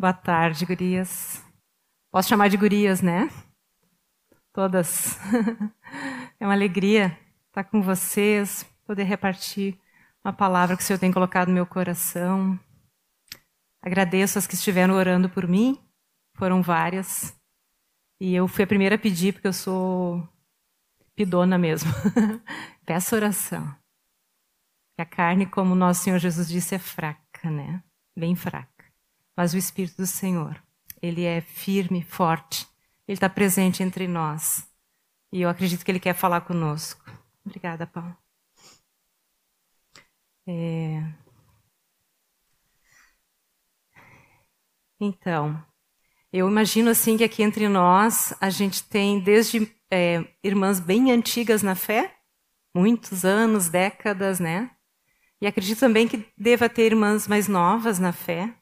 Boa tarde, gurias. Posso chamar de gurias, né? Todas. É uma alegria estar com vocês, poder repartir uma palavra que o Senhor tem colocado no meu coração. Agradeço as que estiveram orando por mim, foram várias. E eu fui a primeira a pedir, porque eu sou pidona mesmo. Peço oração. A carne, como nosso Senhor Jesus disse, é fraca, né? Bem fraca. Mas o Espírito do Senhor, ele é firme, forte. Ele está presente entre nós. E eu acredito que ele quer falar conosco. Obrigada, Paulo. É... Então, eu imagino assim que aqui entre nós a gente tem desde é, irmãs bem antigas na fé, muitos anos, décadas, né? E acredito também que deva ter irmãs mais novas na fé,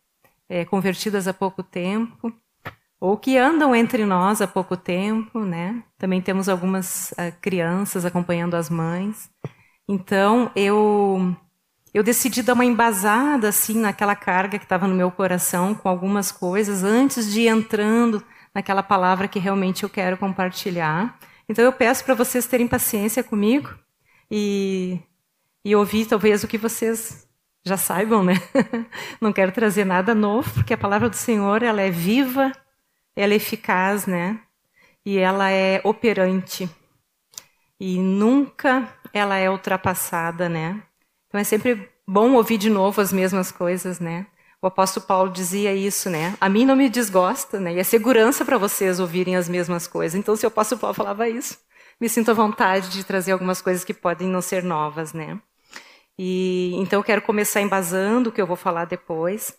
é, convertidas há pouco tempo, ou que andam entre nós há pouco tempo, né? Também temos algumas uh, crianças acompanhando as mães. Então, eu eu decidi dar uma embasada assim naquela carga que estava no meu coração com algumas coisas antes de ir entrando naquela palavra que realmente eu quero compartilhar. Então eu peço para vocês terem paciência comigo e, e ouvir talvez o que vocês já saibam, né? Não quero trazer nada novo, porque a palavra do Senhor ela é viva, ela é eficaz, né? E ela é operante. E nunca ela é ultrapassada, né? Então é sempre bom ouvir de novo as mesmas coisas, né? O apóstolo Paulo dizia isso, né? A mim não me desgosta, né? E é segurança para vocês ouvirem as mesmas coisas. Então, se o apóstolo Paulo falava isso, me sinto à vontade de trazer algumas coisas que podem não ser novas, né? E então eu quero começar embasando o que eu vou falar depois,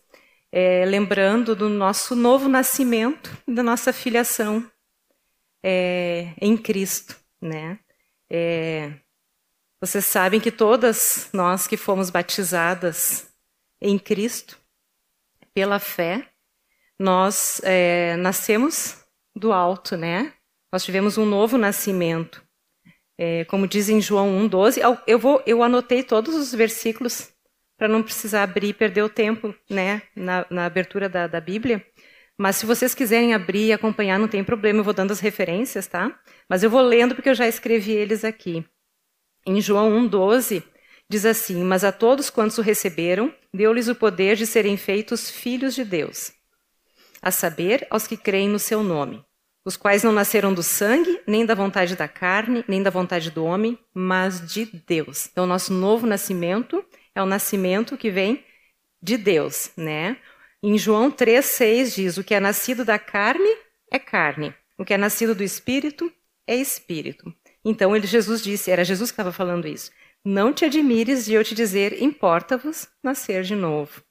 é, lembrando do nosso novo nascimento, da nossa filiação é, em Cristo, né? É, vocês sabem que todas nós que fomos batizadas em Cristo, pela fé, nós é, nascemos do alto, né? Nós tivemos um novo nascimento. É, como diz em João 1,12, eu, eu anotei todos os versículos para não precisar abrir e perder o tempo né, na, na abertura da, da Bíblia. Mas se vocês quiserem abrir e acompanhar, não tem problema, eu vou dando as referências, tá? Mas eu vou lendo porque eu já escrevi eles aqui. Em João 1,12, diz assim: Mas a todos quantos o receberam, deu-lhes o poder de serem feitos filhos de Deus, a saber, aos que creem no seu nome, os quais não nasceram do sangue, nem da vontade da carne, nem da vontade do homem, mas de Deus. Então, o nosso novo nascimento é o nascimento que vem de Deus, né? Em João 3,6 diz: O que é nascido da carne é carne, o que é nascido do espírito é espírito. Então ele, Jesus disse, era Jesus que estava falando isso. Não te admires de eu te dizer, importa-vos nascer de novo.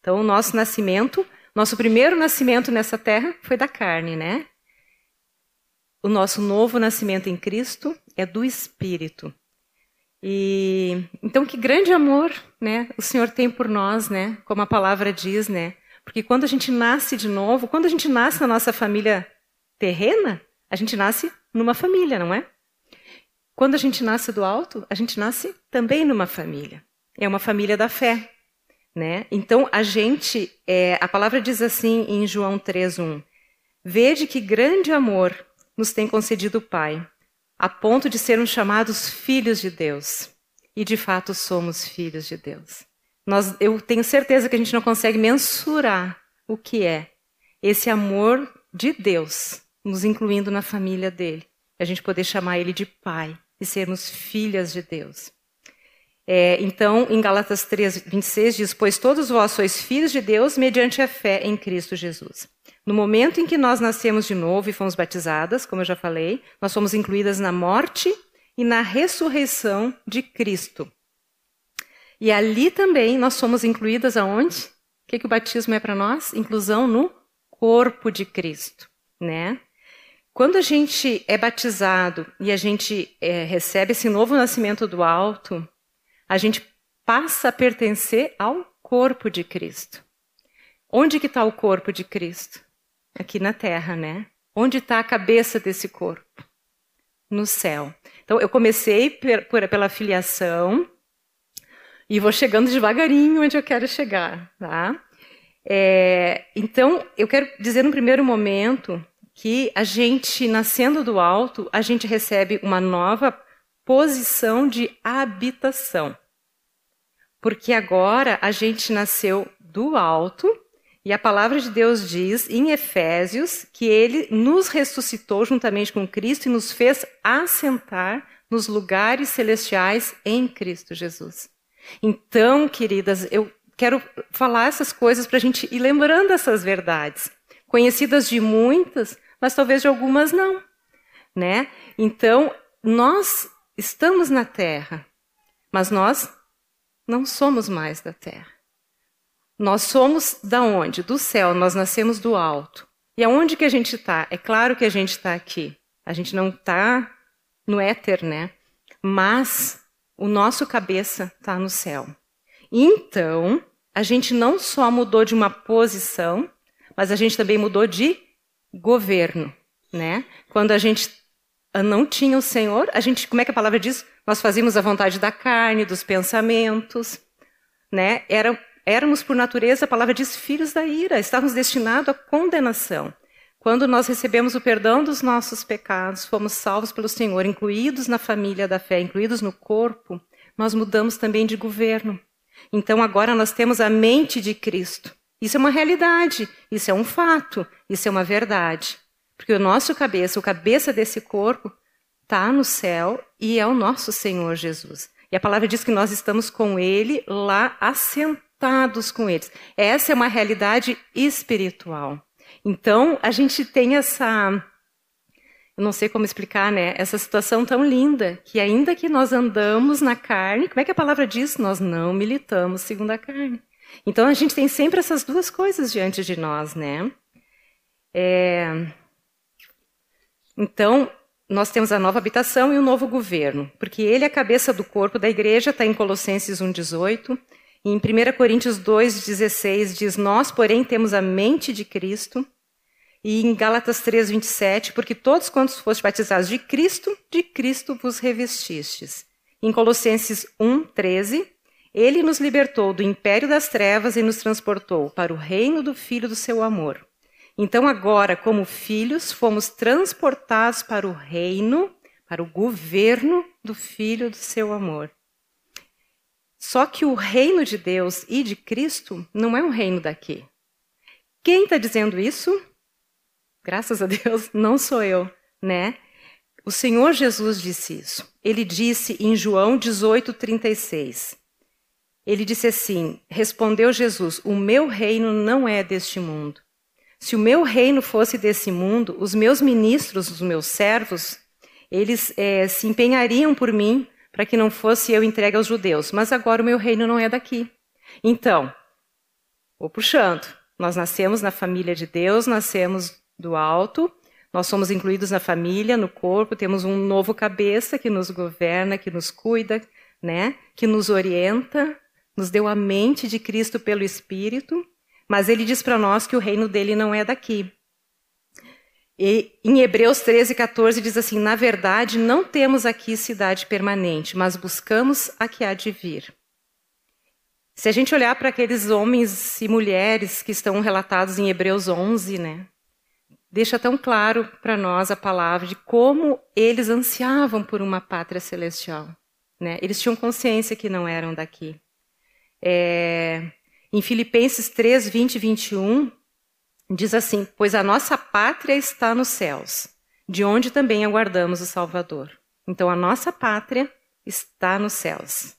Então o nosso nascimento, nosso primeiro nascimento nessa terra foi da carne, né? O nosso novo nascimento em Cristo é do Espírito. E então que grande amor, né, o Senhor tem por nós, né? Como a palavra diz, né? Porque quando a gente nasce de novo, quando a gente nasce na nossa família terrena, a gente nasce numa família, não é? Quando a gente nasce do alto, a gente nasce também numa família. É uma família da fé. Né? Então, a gente, é, a palavra diz assim em João 3,1: Vede que grande amor nos tem concedido o Pai, a ponto de sermos chamados filhos de Deus. E de fato somos filhos de Deus. Nós, eu tenho certeza que a gente não consegue mensurar o que é esse amor de Deus, nos incluindo na família dele. A gente poder chamar ele de Pai e sermos filhas de Deus. É, então, em Galatas 3, 26 diz: Pois todos vós sois filhos de Deus mediante a fé em Cristo Jesus. No momento em que nós nascemos de novo e fomos batizadas, como eu já falei, nós fomos incluídas na morte e na ressurreição de Cristo. E ali também nós somos incluídas aonde? O que, que o batismo é para nós? Inclusão no corpo de Cristo, né? Quando a gente é batizado e a gente é, recebe esse novo nascimento do alto, a gente passa a pertencer ao corpo de Cristo. Onde que está o corpo de Cristo? Aqui na Terra, né? Onde está a cabeça desse corpo? No céu. Então eu comecei pela filiação e vou chegando devagarinho onde eu quero chegar, tá? É, então, eu quero dizer no primeiro momento que a gente, nascendo do alto, a gente recebe uma nova posição de habitação. Porque agora a gente nasceu do alto e a palavra de Deus diz em Efésios que ele nos ressuscitou juntamente com Cristo e nos fez assentar nos lugares celestiais em Cristo Jesus. Então, queridas, eu quero falar essas coisas para a gente ir lembrando essas verdades, conhecidas de muitas, mas talvez de algumas não, né? Então, nós estamos na Terra, mas nós não somos mais da Terra. Nós somos da onde? Do céu, nós nascemos do alto. E aonde que a gente está? É claro que a gente está aqui. A gente não está no éter, né? Mas o nosso cabeça está no céu. Então, a gente não só mudou de uma posição, mas a gente também mudou de governo, né? Quando a gente não tinha o Senhor, a gente, como é que a palavra diz? Nós fazíamos a vontade da carne, dos pensamentos, né? Era, éramos por natureza, a palavra diz, filhos da ira, estávamos destinados à condenação. Quando nós recebemos o perdão dos nossos pecados, fomos salvos pelo Senhor, incluídos na família da fé, incluídos no corpo, nós mudamos também de governo. Então agora nós temos a mente de Cristo. Isso é uma realidade, isso é um fato, isso é uma verdade. Porque o nosso cabeça, o cabeça desse corpo, está no céu e é o nosso Senhor Jesus. E a palavra diz que nós estamos com Ele lá assentados com eles. Essa é uma realidade espiritual. Então a gente tem essa eu não sei como explicar, né? Essa situação tão linda, que ainda que nós andamos na carne, como é que a palavra diz? Nós não militamos segundo a carne. Então a gente tem sempre essas duas coisas diante de nós, né? É... Então, nós temos a nova habitação e o novo governo, porque ele é a cabeça do corpo da igreja, está em Colossenses 1,18. Em 1 Coríntios 2,16 diz: Nós, porém, temos a mente de Cristo e em Gálatas 3, 27, porque todos quantos foste batizados de Cristo, de Cristo vos revestistes. Em Colossenses 1, 13, ele nos libertou do império das trevas e nos transportou para o reino do Filho do seu amor. Então, agora, como filhos, fomos transportados para o reino, para o governo do Filho do seu amor. Só que o reino de Deus e de Cristo não é um reino daqui. Quem está dizendo isso? Graças a Deus, não sou eu, né? O Senhor Jesus disse isso. Ele disse em João 18:36. Ele disse assim: Respondeu Jesus: O meu reino não é deste mundo. Se o meu reino fosse desse mundo, os meus ministros, os meus servos, eles é, se empenhariam por mim para que não fosse eu entregue aos judeus. Mas agora o meu reino não é daqui. Então, vou puxando. Nós nascemos na família de Deus, nascemos do alto. Nós somos incluídos na família, no corpo, temos um novo cabeça que nos governa, que nos cuida, né? que nos orienta, nos deu a mente de Cristo pelo Espírito, mas ele diz para nós que o reino dele não é daqui. E em Hebreus 13, 14 diz assim: Na verdade, não temos aqui cidade permanente, mas buscamos a que há de vir. Se a gente olhar para aqueles homens e mulheres que estão relatados em Hebreus 11, né? deixa tão claro para nós a palavra de como eles ansiavam por uma pátria celestial. Né? Eles tinham consciência que não eram daqui. É, em Filipenses 3, 20 e 21, diz assim: Pois a nossa pátria está nos céus, de onde também aguardamos o Salvador. Então a nossa pátria está nos céus.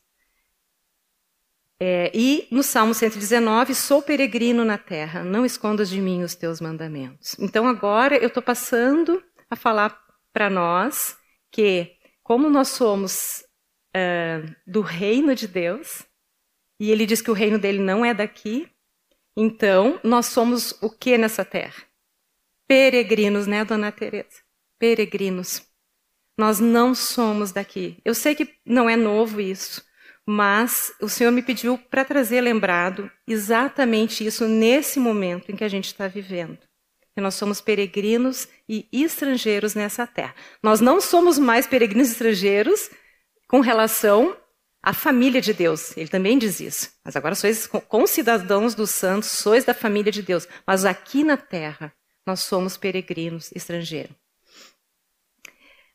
É, e no Salmo 119, sou peregrino na terra, não escondas de mim os teus mandamentos. Então agora eu estou passando a falar para nós que, como nós somos uh, do reino de Deus, e ele diz que o reino dele não é daqui, então nós somos o que nessa terra? Peregrinos, né, dona Teresa? Peregrinos. Nós não somos daqui. Eu sei que não é novo isso, mas o Senhor me pediu para trazer lembrado exatamente isso nesse momento em que a gente está vivendo. Que nós somos peregrinos e estrangeiros nessa terra. Nós não somos mais peregrinos e estrangeiros com relação a família de Deus. Ele também diz isso. Mas agora sois concidadãos dos santos, sois da família de Deus. Mas aqui na terra nós somos peregrinos, estrangeiros.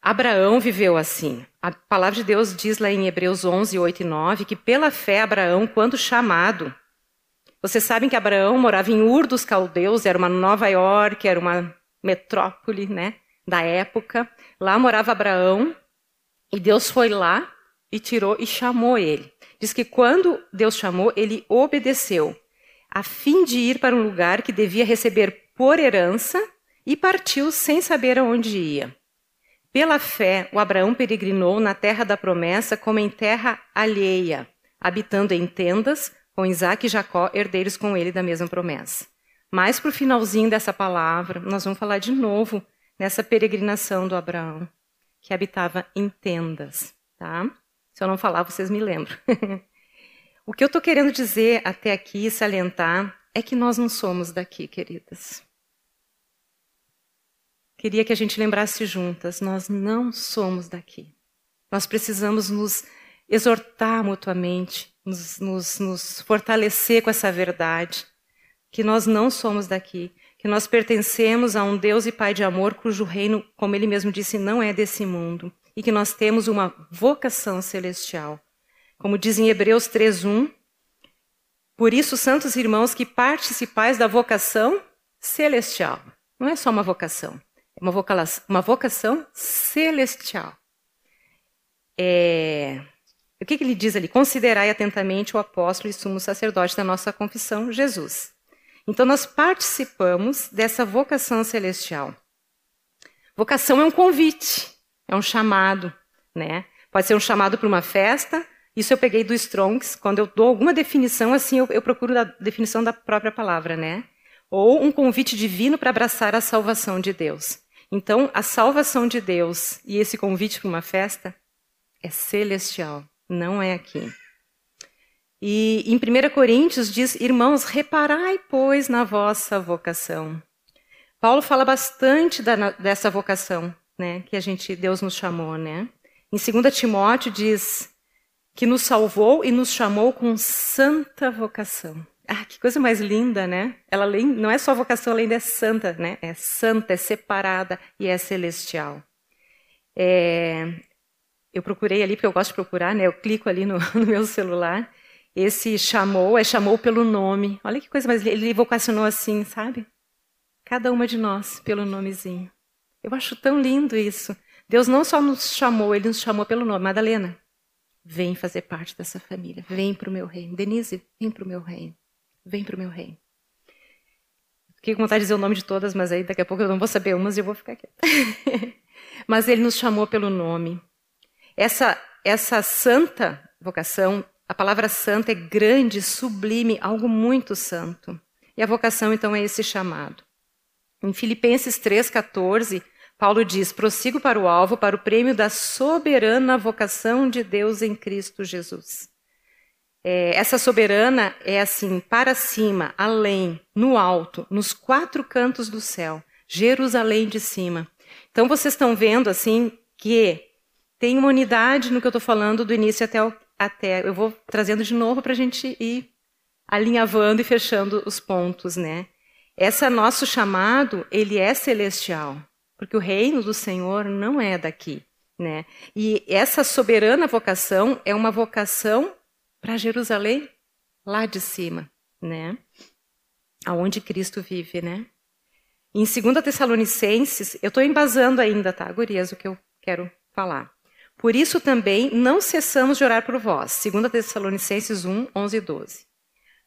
Abraão viveu assim. A palavra de Deus diz lá em Hebreus 11, 8 e 9 que pela fé Abraão, quando chamado, vocês sabem que Abraão morava em Ur dos Caldeus, era uma Nova York, era uma metrópole, né, da época. Lá morava Abraão e Deus foi lá e tirou e chamou ele. Diz que quando Deus chamou, ele obedeceu, a fim de ir para um lugar que devia receber por herança e partiu sem saber aonde ia. Pela fé, o Abraão peregrinou na terra da promessa como em terra alheia, habitando em tendas, com Isaac e Jacó, herdeiros com ele da mesma promessa. Mais para o finalzinho dessa palavra, nós vamos falar de novo nessa peregrinação do Abraão, que habitava em tendas. Tá? Se eu não falar, vocês me lembram. o que eu estou querendo dizer até aqui, salientar, é que nós não somos daqui, queridas. Queria que a gente lembrasse juntas: nós não somos daqui. Nós precisamos nos exortar mutuamente, nos, nos, nos fortalecer com essa verdade, que nós não somos daqui, que nós pertencemos a um Deus e Pai de amor cujo reino, como ele mesmo disse, não é desse mundo, e que nós temos uma vocação celestial. Como diz em Hebreus 3:1, por isso, santos irmãos, que participais da vocação celestial. Não é só uma vocação, uma vocação, uma vocação celestial. É, o que, que ele diz ali? Considerai atentamente o apóstolo e sumo sacerdote da nossa confissão, Jesus. Então, nós participamos dessa vocação celestial. Vocação é um convite, é um chamado, né? Pode ser um chamado para uma festa. Isso eu peguei do Strongs. Quando eu dou alguma definição, assim, eu, eu procuro a definição da própria palavra, né? Ou um convite divino para abraçar a salvação de Deus. Então, a salvação de Deus e esse convite para uma festa é celestial, não é aqui. E em 1 Coríntios diz: Irmãos, reparai, pois, na vossa vocação. Paulo fala bastante da, dessa vocação, né, que a gente Deus nos chamou, né? Em 2 Timóteo diz que nos salvou e nos chamou com santa vocação. Ah, que coisa mais linda, né? Ela não é só vocação, ela ainda é santa, né? É santa, é separada e é celestial. É, eu procurei ali, porque eu gosto de procurar, né? Eu clico ali no, no, meu celular. Esse chamou, é chamou pelo nome. Olha que coisa mais linda. Ele vocacionou assim, sabe? Cada uma de nós pelo nomezinho. Eu acho tão lindo isso. Deus não só nos chamou, ele nos chamou pelo nome. Madalena, vem fazer parte dessa família. Vem para o meu reino. Denise, vem para o meu reino. Vem para o meu reino. Fiquei com vontade de dizer o nome de todas, mas aí daqui a pouco eu não vou saber umas e eu vou ficar quieta. mas ele nos chamou pelo nome. Essa, essa santa vocação, a palavra santa é grande, sublime, algo muito santo. E a vocação, então, é esse chamado. Em Filipenses 3,14, Paulo diz: prossigo para o alvo, para o prêmio da soberana vocação de Deus em Cristo Jesus. É, essa soberana é assim, para cima, além, no alto, nos quatro cantos do céu, Jerusalém de cima. Então vocês estão vendo assim que tem uma unidade no que eu estou falando do início até, o, até. Eu vou trazendo de novo para a gente ir alinhavando e fechando os pontos, né? Esse nosso chamado, ele é celestial, porque o reino do Senhor não é daqui, né? E essa soberana vocação é uma vocação para Jerusalém, lá de cima, né? Aonde Cristo vive, né? Em 2 Tessalonicenses, eu estou embasando ainda, tá, gurias, o que eu quero falar. Por isso também não cessamos de orar por vós. 2 Tessalonicenses 1, 11 e 12.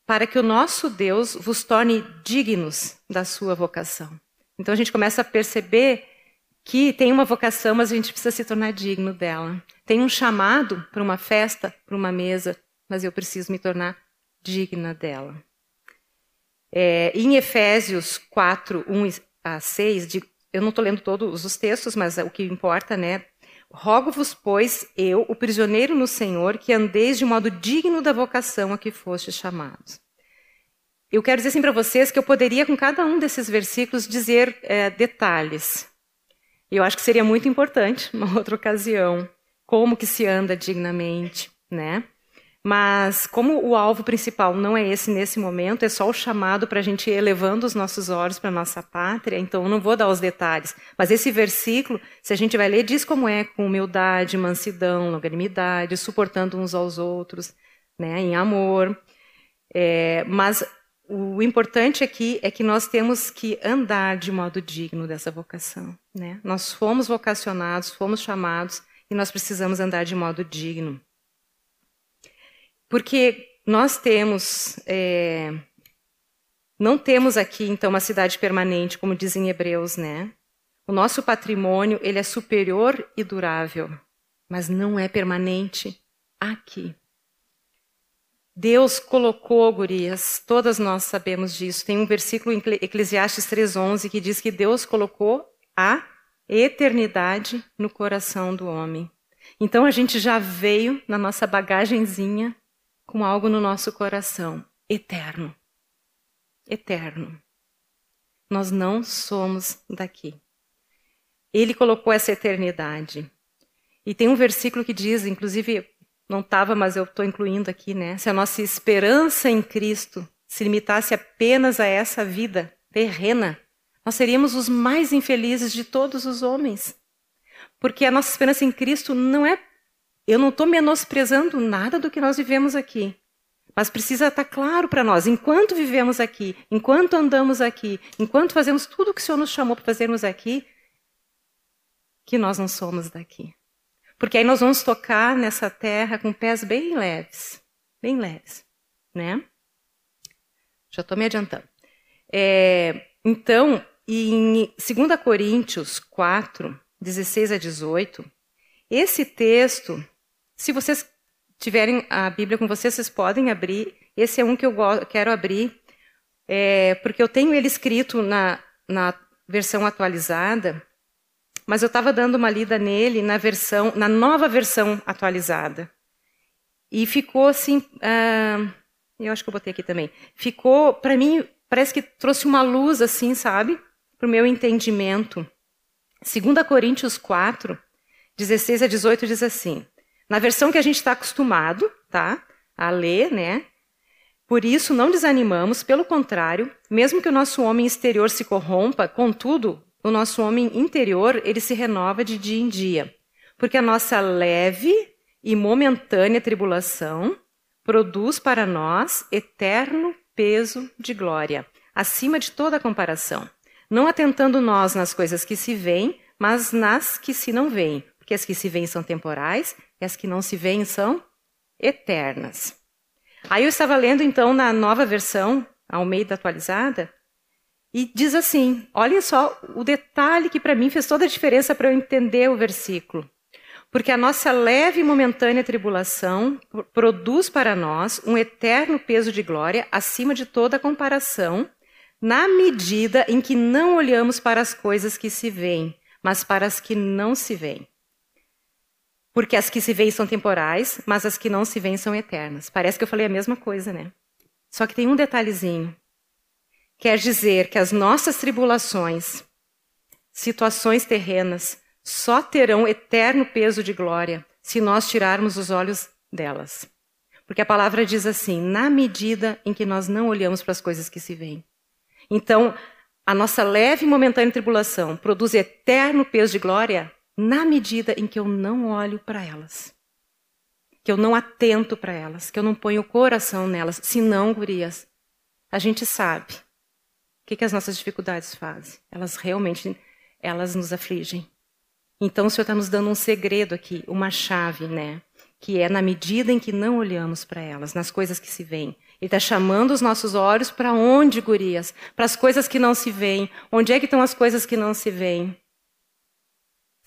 Para que o nosso Deus vos torne dignos da sua vocação. Então a gente começa a perceber que tem uma vocação, mas a gente precisa se tornar digno dela. Tem um chamado para uma festa, para uma mesa, mas eu preciso me tornar digna dela. É, em Efésios 4, 1 a 6, de, eu não estou lendo todos os textos, mas o que importa, né? Rogo-vos, pois, eu, o prisioneiro no Senhor, que andeis de modo digno da vocação a que fostes chamados. Eu quero dizer assim para vocês que eu poderia, com cada um desses versículos, dizer é, detalhes. Eu acho que seria muito importante, numa outra ocasião, como que se anda dignamente, né? Mas como o alvo principal não é esse nesse momento, é só o chamado para a gente ir elevando os nossos olhos para a nossa pátria, então eu não vou dar os detalhes. Mas esse versículo, se a gente vai ler, diz como é com humildade, mansidão, longanimidade, suportando uns aos outros, né, em amor. É, mas o importante aqui é que nós temos que andar de modo digno dessa vocação. Né? Nós fomos vocacionados, fomos chamados e nós precisamos andar de modo digno. Porque nós temos, é, não temos aqui então uma cidade permanente, como dizem Hebreus, né? O nosso patrimônio ele é superior e durável, mas não é permanente aqui. Deus colocou, gurias, todas nós sabemos disso. Tem um versículo em Eclesiastes 3:11 que diz que Deus colocou a eternidade no coração do homem. Então a gente já veio na nossa bagagenzinha com algo no nosso coração eterno. Eterno. Nós não somos daqui. Ele colocou essa eternidade. E tem um versículo que diz, inclusive, não estava, mas eu estou incluindo aqui, né? Se a nossa esperança em Cristo se limitasse apenas a essa vida terrena, nós seríamos os mais infelizes de todos os homens. Porque a nossa esperança em Cristo não é eu não estou menosprezando nada do que nós vivemos aqui. Mas precisa estar tá claro para nós, enquanto vivemos aqui, enquanto andamos aqui, enquanto fazemos tudo o que o Senhor nos chamou para fazermos aqui, que nós não somos daqui. Porque aí nós vamos tocar nessa terra com pés bem leves, bem leves, né? Já estou me adiantando. É, então, em 2 Coríntios 4, 16 a 18, esse texto se vocês tiverem a Bíblia com vocês, vocês podem abrir. Esse é um que eu quero abrir, é, porque eu tenho ele escrito na, na versão atualizada, mas eu estava dando uma lida nele na versão, na nova versão atualizada. E ficou assim, uh, eu acho que eu botei aqui também. Ficou, para mim, parece que trouxe uma luz assim, sabe? Para o meu entendimento. 2 Coríntios 4, 16 a 18 diz assim: na versão que a gente está acostumado tá, a ler, né? Por isso, não desanimamos, pelo contrário, mesmo que o nosso homem exterior se corrompa, contudo, o nosso homem interior ele se renova de dia em dia, porque a nossa leve e momentânea tribulação produz para nós eterno peso de glória, acima de toda comparação, não atentando nós nas coisas que se veem, mas nas que se não veem, porque as que se veem são temporais e as que não se veem são eternas. Aí eu estava lendo então na nova versão, Almeida atualizada, e diz assim: olha só o detalhe que para mim fez toda a diferença para eu entender o versículo. Porque a nossa leve e momentânea tribulação produz para nós um eterno peso de glória acima de toda comparação, na medida em que não olhamos para as coisas que se veem, mas para as que não se veem. Porque as que se veem são temporais, mas as que não se veem são eternas. Parece que eu falei a mesma coisa, né? Só que tem um detalhezinho. Quer dizer que as nossas tribulações, situações terrenas, só terão eterno peso de glória se nós tirarmos os olhos delas. Porque a palavra diz assim: na medida em que nós não olhamos para as coisas que se veem. Então, a nossa leve e momentânea tribulação produz eterno peso de glória na medida em que eu não olho para elas, que eu não atento para elas, que eu não ponho o coração nelas. Se não, gurias, a gente sabe que, que as nossas dificuldades fazem. Elas realmente elas nos afligem. Então o Senhor está nos dando um segredo aqui, uma chave, né? Que é na medida em que não olhamos para elas, nas coisas que se veem. Ele está chamando os nossos olhos para onde, gurias? Para as coisas que não se veem. Onde é que estão as coisas que não se veem?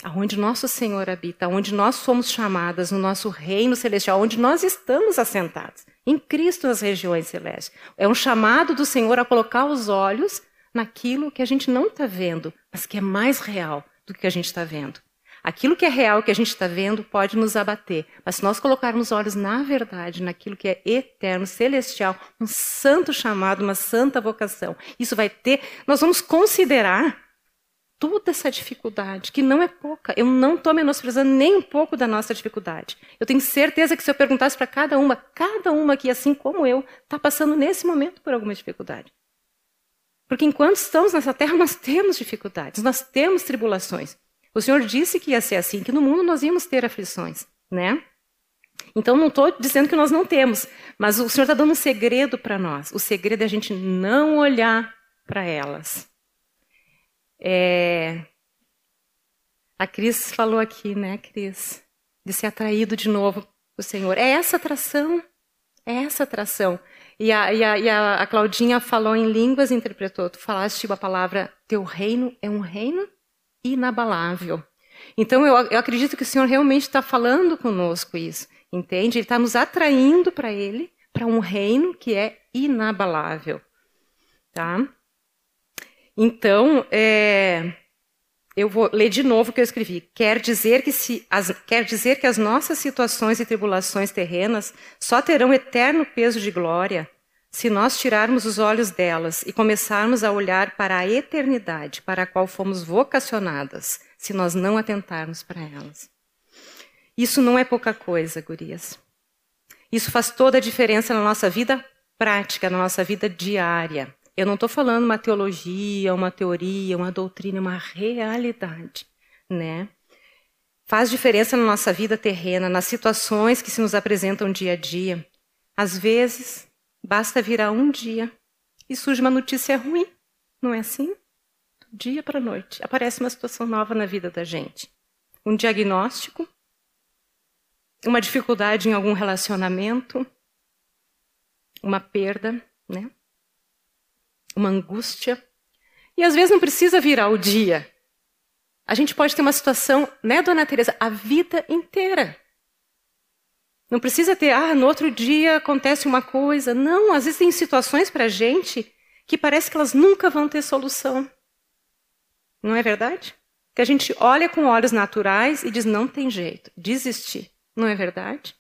Aonde nosso Senhor habita, aonde nós somos chamadas no nosso reino celestial, onde nós estamos assentados, em Cristo nas regiões celestes. É um chamado do Senhor a colocar os olhos naquilo que a gente não está vendo, mas que é mais real do que a gente está vendo. Aquilo que é real, que a gente está vendo, pode nos abater. Mas se nós colocarmos olhos na verdade, naquilo que é eterno, celestial, um santo chamado, uma santa vocação, isso vai ter. Nós vamos considerar toda essa dificuldade, que não é pouca. Eu não estou menosprezando nem um pouco da nossa dificuldade. Eu tenho certeza que se eu perguntasse para cada uma, cada uma que, assim como eu, está passando nesse momento por alguma dificuldade. Porque enquanto estamos nessa terra, nós temos dificuldades, nós temos tribulações. O Senhor disse que ia ser assim, que no mundo nós íamos ter aflições, né? Então não estou dizendo que nós não temos, mas o Senhor está dando um segredo para nós. O segredo é a gente não olhar para elas. É... A Cris falou aqui, né, Cris? De ser atraído de novo o Senhor. É essa atração. É essa atração. E a, e a, e a, Claudinha falou em línguas e interpretou. Tu falaste a palavra, teu reino é um reino inabalável. Então eu, eu acredito que o Senhor realmente está falando conosco isso. Entende? Ele está nos atraindo para Ele, para um reino que é inabalável. Tá? Então, é, eu vou ler de novo o que eu escrevi. Quer dizer que, se, as, quer dizer que as nossas situações e tribulações terrenas só terão eterno peso de glória se nós tirarmos os olhos delas e começarmos a olhar para a eternidade para a qual fomos vocacionadas, se nós não atentarmos para elas. Isso não é pouca coisa, gurias. Isso faz toda a diferença na nossa vida prática, na nossa vida diária. Eu não estou falando uma teologia, uma teoria, uma doutrina, uma realidade, né? Faz diferença na nossa vida terrena, nas situações que se nos apresentam dia a dia. Às vezes, basta virar um dia e surge uma notícia ruim, não é assim? Do dia para noite, aparece uma situação nova na vida da gente. Um diagnóstico, uma dificuldade em algum relacionamento, uma perda, né? Uma angústia. E às vezes não precisa virar o dia. A gente pode ter uma situação, né, dona Teresa, a vida inteira. Não precisa ter, ah, no outro dia acontece uma coisa. Não, às vezes tem situações para a gente que parece que elas nunca vão ter solução. Não é verdade? Que a gente olha com olhos naturais e diz, não tem jeito, desistir. Não é verdade?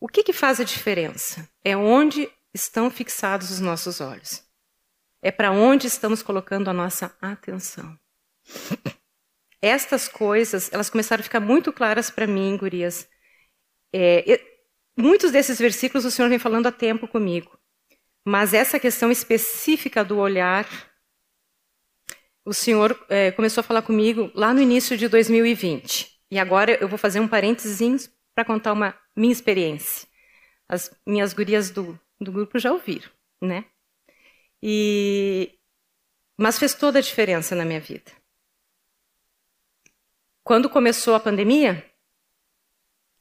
O que, que faz a diferença? É onde estão fixados os nossos olhos. É para onde estamos colocando a nossa atenção. Estas coisas, elas começaram a ficar muito claras para mim, gurias. É, muitos desses versículos o Senhor vem falando há tempo comigo. Mas essa questão específica do olhar, o Senhor é, começou a falar comigo lá no início de 2020. E agora eu vou fazer um parênteses para contar uma minha experiência. As minhas gurias do do grupo já ouviram, né? E mas fez toda a diferença na minha vida. Quando começou a pandemia,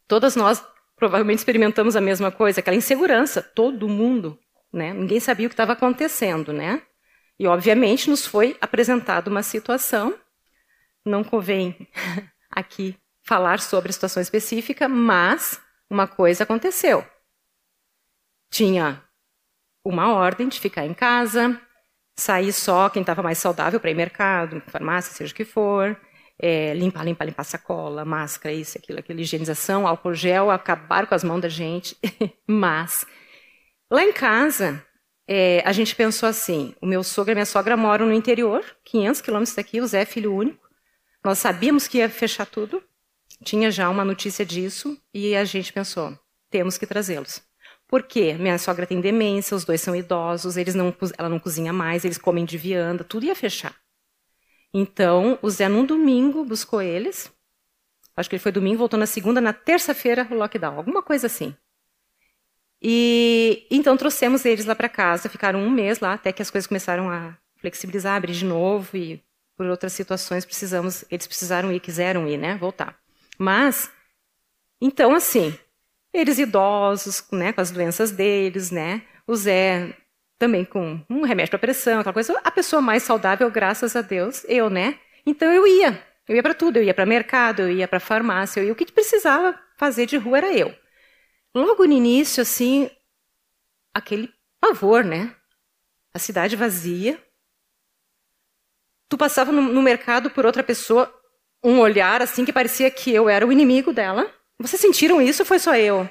todas nós provavelmente experimentamos a mesma coisa, aquela insegurança, todo mundo, né? Ninguém sabia o que estava acontecendo, né? E obviamente nos foi apresentada uma situação, não convém aqui falar sobre a situação específica, mas uma coisa aconteceu tinha uma ordem de ficar em casa, sair só quem estava mais saudável para ir mercado, farmácia, seja o que for, é, limpar, limpar, limpar sacola, máscara, isso, aquilo, aquilo, higienização, álcool gel, acabar com as mãos da gente. Mas, lá em casa, é, a gente pensou assim: o meu sogro e a minha sogra moram no interior, 500 quilômetros daqui, o Zé é filho único. Nós sabíamos que ia fechar tudo, tinha já uma notícia disso, e a gente pensou: temos que trazê-los. Por quê? Minha sogra tem demência, os dois são idosos, eles não, ela não cozinha mais, eles comem de vianda, tudo ia fechar. Então, o Zé, num domingo, buscou eles. Acho que ele foi domingo, voltou na segunda, na terça-feira, o lockdown, alguma coisa assim. E então trouxemos eles lá para casa, ficaram um mês lá, até que as coisas começaram a flexibilizar, abrir de novo, e por outras situações precisamos, eles precisaram ir, quiseram ir, né, voltar. Mas, então assim, eles idosos, né, com as doenças deles, né? O Zé também com um remédio para pressão, aquela coisa. A pessoa mais saudável, graças a Deus, eu, né? Então eu ia. Eu ia para tudo, eu ia para mercado, eu ia para farmácia, eu ia. o que precisava fazer de rua era eu. Logo no início, assim, aquele pavor, né? A cidade vazia. Tu passava no, no mercado por outra pessoa, um olhar assim que parecia que eu era o inimigo dela. Vocês sentiram isso ou foi só eu?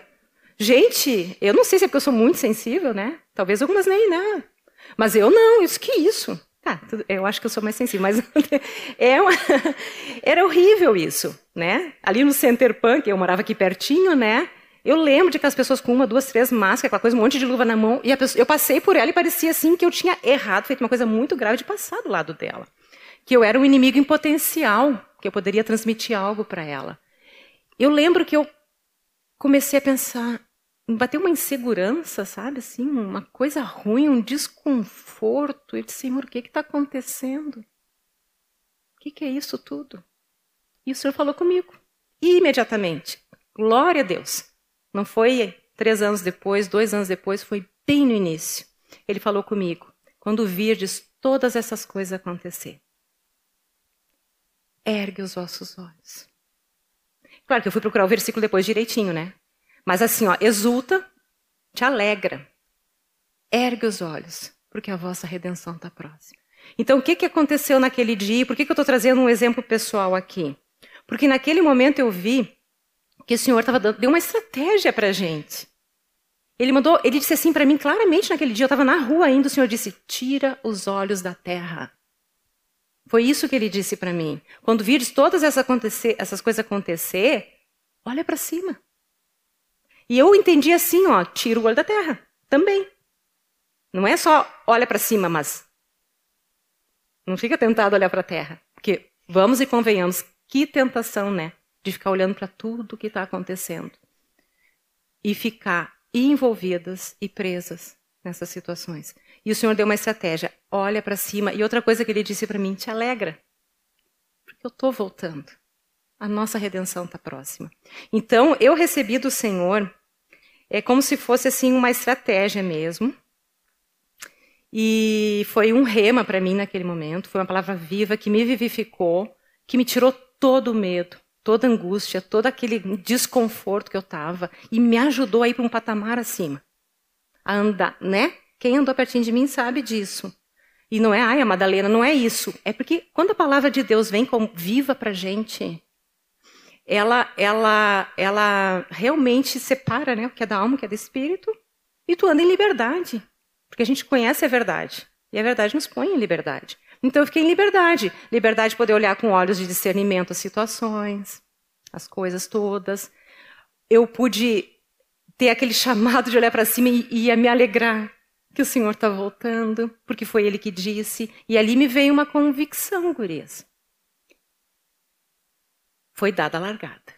Gente, eu não sei se é porque eu sou muito sensível, né? Talvez algumas nem, né? Mas eu não, isso que isso. Tá, eu acho que eu sou mais sensível, mas é uma... era horrível isso, né? Ali no Center Punk, eu morava aqui pertinho, né? Eu lembro de que as pessoas com uma, duas, três máscaras, aquela coisa, um monte de luva na mão, e pessoa... eu passei por ela e parecia assim que eu tinha errado, feito uma coisa muito grave de passar do lado dela. Que eu era um inimigo em potencial, que eu poderia transmitir algo para ela. Eu lembro que eu comecei a pensar, bateu uma insegurança, sabe? Assim, uma coisa ruim, um desconforto. Eu disse, Senhor, o que está acontecendo? O que, que é isso tudo? E o Senhor falou comigo. imediatamente. Glória a Deus. Não foi três anos depois, dois anos depois, foi bem no início. Ele falou comigo. Quando virdes todas essas coisas acontecer, ergue os vossos olhos. Claro que eu fui procurar o versículo depois direitinho, né? Mas assim, ó, exulta, te alegra, ergue os olhos, porque a vossa redenção está próxima. Então, o que, que aconteceu naquele dia? Por que, que eu estou trazendo um exemplo pessoal aqui? Porque naquele momento eu vi que o Senhor estava dando, deu uma estratégia para a gente. Ele mandou, ele disse assim para mim claramente naquele dia, eu estava na rua ainda, o Senhor disse: tira os olhos da terra. Foi isso que ele disse para mim. Quando vires todas essas, essas coisas acontecer, olha para cima. E eu entendi assim, ó, tira o olho da terra, também. Não é só olha para cima, mas não fica tentado olhar para a terra, porque vamos e convenhamos, que tentação, né, de ficar olhando para tudo que está acontecendo e ficar envolvidas e presas nessas situações. E o Senhor deu uma estratégia, olha para cima. E outra coisa que ele disse para mim, te alegra, porque eu estou voltando. A nossa redenção está próxima. Então, eu recebi do Senhor, é como se fosse assim uma estratégia mesmo. E foi um rema para mim naquele momento, foi uma palavra viva que me vivificou, que me tirou todo o medo, toda a angústia, todo aquele desconforto que eu estava e me ajudou a ir para um patamar acima. A andar, né? Quem andou pertinho de mim sabe disso. E não é, ai, a Madalena, não é isso. É porque quando a palavra de Deus vem como viva para gente, ela, ela, ela realmente separa né, o que é da alma, o que é do espírito, e tu anda em liberdade. Porque a gente conhece a verdade. E a verdade nos põe em liberdade. Então eu fiquei em liberdade. Liberdade de poder olhar com olhos de discernimento as situações, as coisas todas. Eu pude ter aquele chamado de olhar para cima e, e me alegrar que o Senhor está voltando, porque foi Ele que disse. E ali me veio uma convicção, gurias foi dada a largada.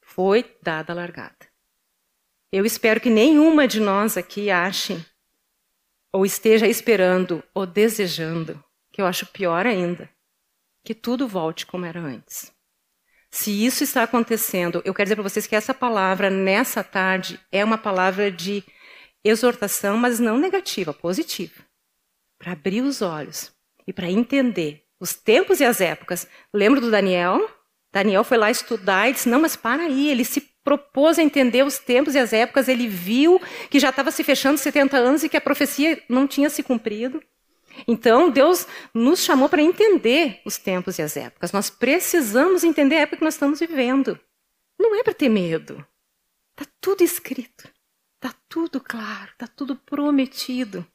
Foi dada a largada. Eu espero que nenhuma de nós aqui ache, ou esteja esperando, ou desejando, que eu acho pior ainda, que tudo volte como era antes. Se isso está acontecendo, eu quero dizer para vocês que essa palavra, nessa tarde, é uma palavra de exortação, mas não negativa, positiva. Para abrir os olhos e para entender os tempos e as épocas. Lembro do Daniel? Daniel foi lá estudar e disse: não, mas para aí. Ele se propôs a entender os tempos e as épocas. Ele viu que já estava se fechando 70 anos e que a profecia não tinha se cumprido. Então, Deus nos chamou para entender os tempos e as épocas. Nós precisamos entender a época que nós estamos vivendo. Não é para ter medo. Está tudo escrito. Tudo claro. Está tudo prometido.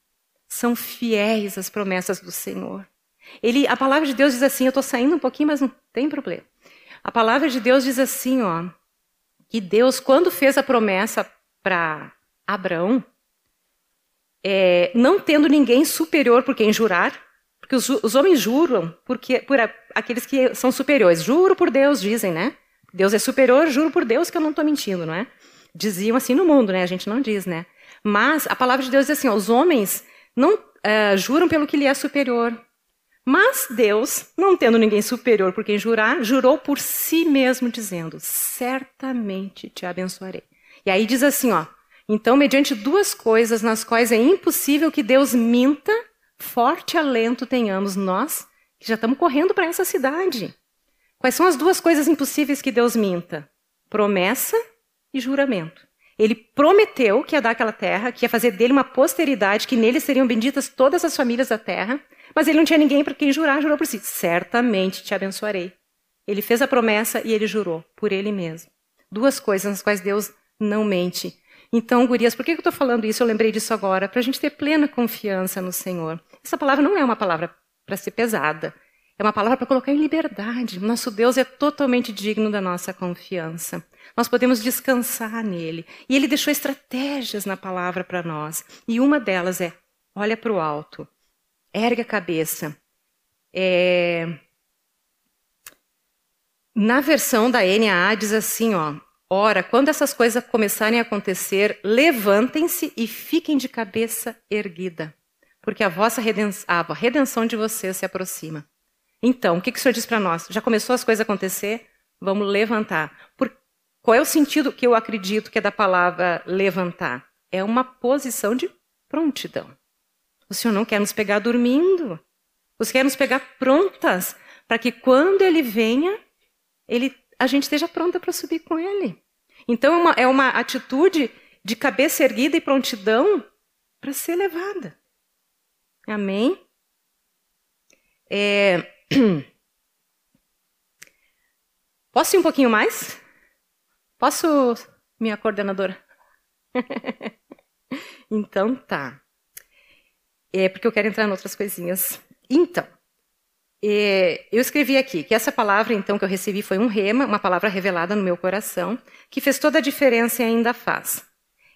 São fiéis as promessas do Senhor. Ele, a palavra de Deus diz assim: eu estou saindo um pouquinho, mas não tem problema. A palavra de Deus diz assim, ó, que Deus, quando fez a promessa para Abraão, é, não tendo ninguém superior por quem jurar, porque os, os homens juram porque, por a, aqueles que são superiores. Juro por Deus, dizem, né? Deus é superior, juro por Deus que eu não estou mentindo, não é? Diziam assim no mundo, né? A gente não diz, né? Mas a palavra de Deus diz assim: ó, os homens não uh, juram pelo que lhe é superior, mas Deus, não tendo ninguém superior por quem jurar, jurou por si mesmo, dizendo: Certamente te abençoarei. E aí diz assim: ó, então, mediante duas coisas nas quais é impossível que Deus minta, forte alento tenhamos nós, que já estamos correndo para essa cidade. Quais são as duas coisas impossíveis que Deus minta? Promessa e juramento. Ele prometeu que ia dar aquela terra, que ia fazer dele uma posteridade, que nele seriam benditas todas as famílias da terra. Mas ele não tinha ninguém para quem jurar, jurou por si: certamente te abençoarei. Ele fez a promessa e ele jurou por ele mesmo. Duas coisas nas quais Deus não mente. Então, gurias, por que eu estou falando isso? Eu lembrei disso agora, para a gente ter plena confiança no Senhor. Essa palavra não é uma palavra para ser pesada. É uma palavra para colocar em liberdade. Nosso Deus é totalmente digno da nossa confiança. Nós podemos descansar nele. E ele deixou estratégias na palavra para nós. E uma delas é: olha para o alto, ergue a cabeça. É... Na versão da NAA diz assim, ó: Ora, quando essas coisas começarem a acontecer, levantem-se e fiquem de cabeça erguida, porque a vossa redenção, a redenção de vocês se aproxima. Então, o que, que o Senhor diz para nós? Já começou as coisas a acontecer? Vamos levantar. Por, qual é o sentido que eu acredito que é da palavra levantar? É uma posição de prontidão. O Senhor não quer nos pegar dormindo. O Senhor quer nos pegar prontas, para que quando Ele venha, ele, a gente esteja pronta para subir com Ele. Então é uma, é uma atitude de cabeça erguida e prontidão para ser levada. Amém? É, Posso ir um pouquinho mais? Posso, minha coordenadora? então tá. É porque eu quero entrar em outras coisinhas. Então, é, eu escrevi aqui que essa palavra, então, que eu recebi foi um rema, uma palavra revelada no meu coração, que fez toda a diferença e ainda faz.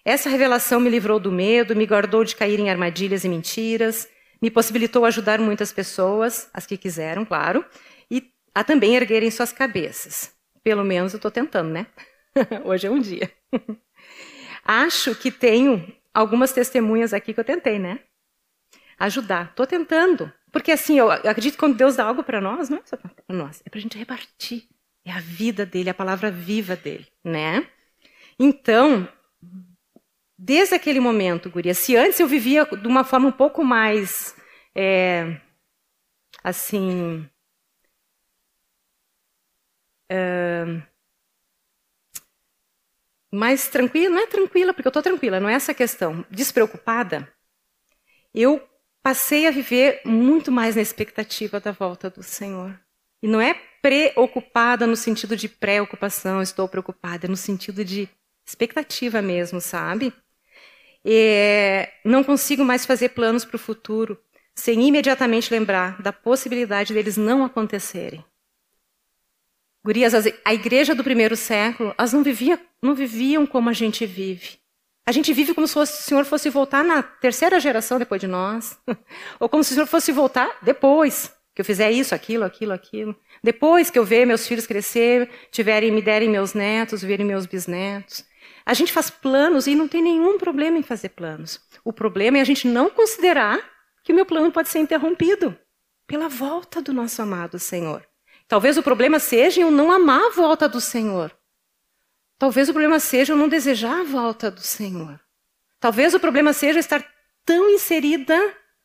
Essa revelação me livrou do medo, me guardou de cair em armadilhas e mentiras, me possibilitou ajudar muitas pessoas, as que quiseram, claro, e a também erguerem suas cabeças. Pelo menos eu estou tentando, né? Hoje é um dia. Acho que tenho algumas testemunhas aqui que eu tentei, né? Ajudar. Estou tentando. Porque assim, eu acredito que quando Deus dá algo para nós, não é só para nós, é para a gente repartir. É a vida dele, a palavra viva dele, né? Então, desde aquele momento, Guria, se antes eu vivia de uma forma um pouco mais, é, assim, é, mais tranquila, não é tranquila, porque eu estou tranquila, não é essa a questão, despreocupada, eu passei a viver muito mais na expectativa da volta do Senhor. E não é preocupada no sentido de preocupação, estou preocupada, é no sentido de expectativa mesmo, sabe? É, não consigo mais fazer planos para o futuro sem imediatamente lembrar da possibilidade deles não acontecerem. Gurias, a igreja do primeiro século, elas não, vivia, não viviam como a gente vive. A gente vive como se o Senhor fosse voltar na terceira geração depois de nós. Ou como se o Senhor fosse voltar depois que eu fizer isso, aquilo, aquilo, aquilo. Depois que eu ver meus filhos crescer, tiverem, me derem meus netos, verem meus bisnetos. A gente faz planos e não tem nenhum problema em fazer planos. O problema é a gente não considerar que o meu plano pode ser interrompido pela volta do nosso amado Senhor. Talvez o problema seja eu não amar a volta do Senhor. Talvez o problema seja eu não desejar a volta do Senhor. Talvez o problema seja estar tão inserida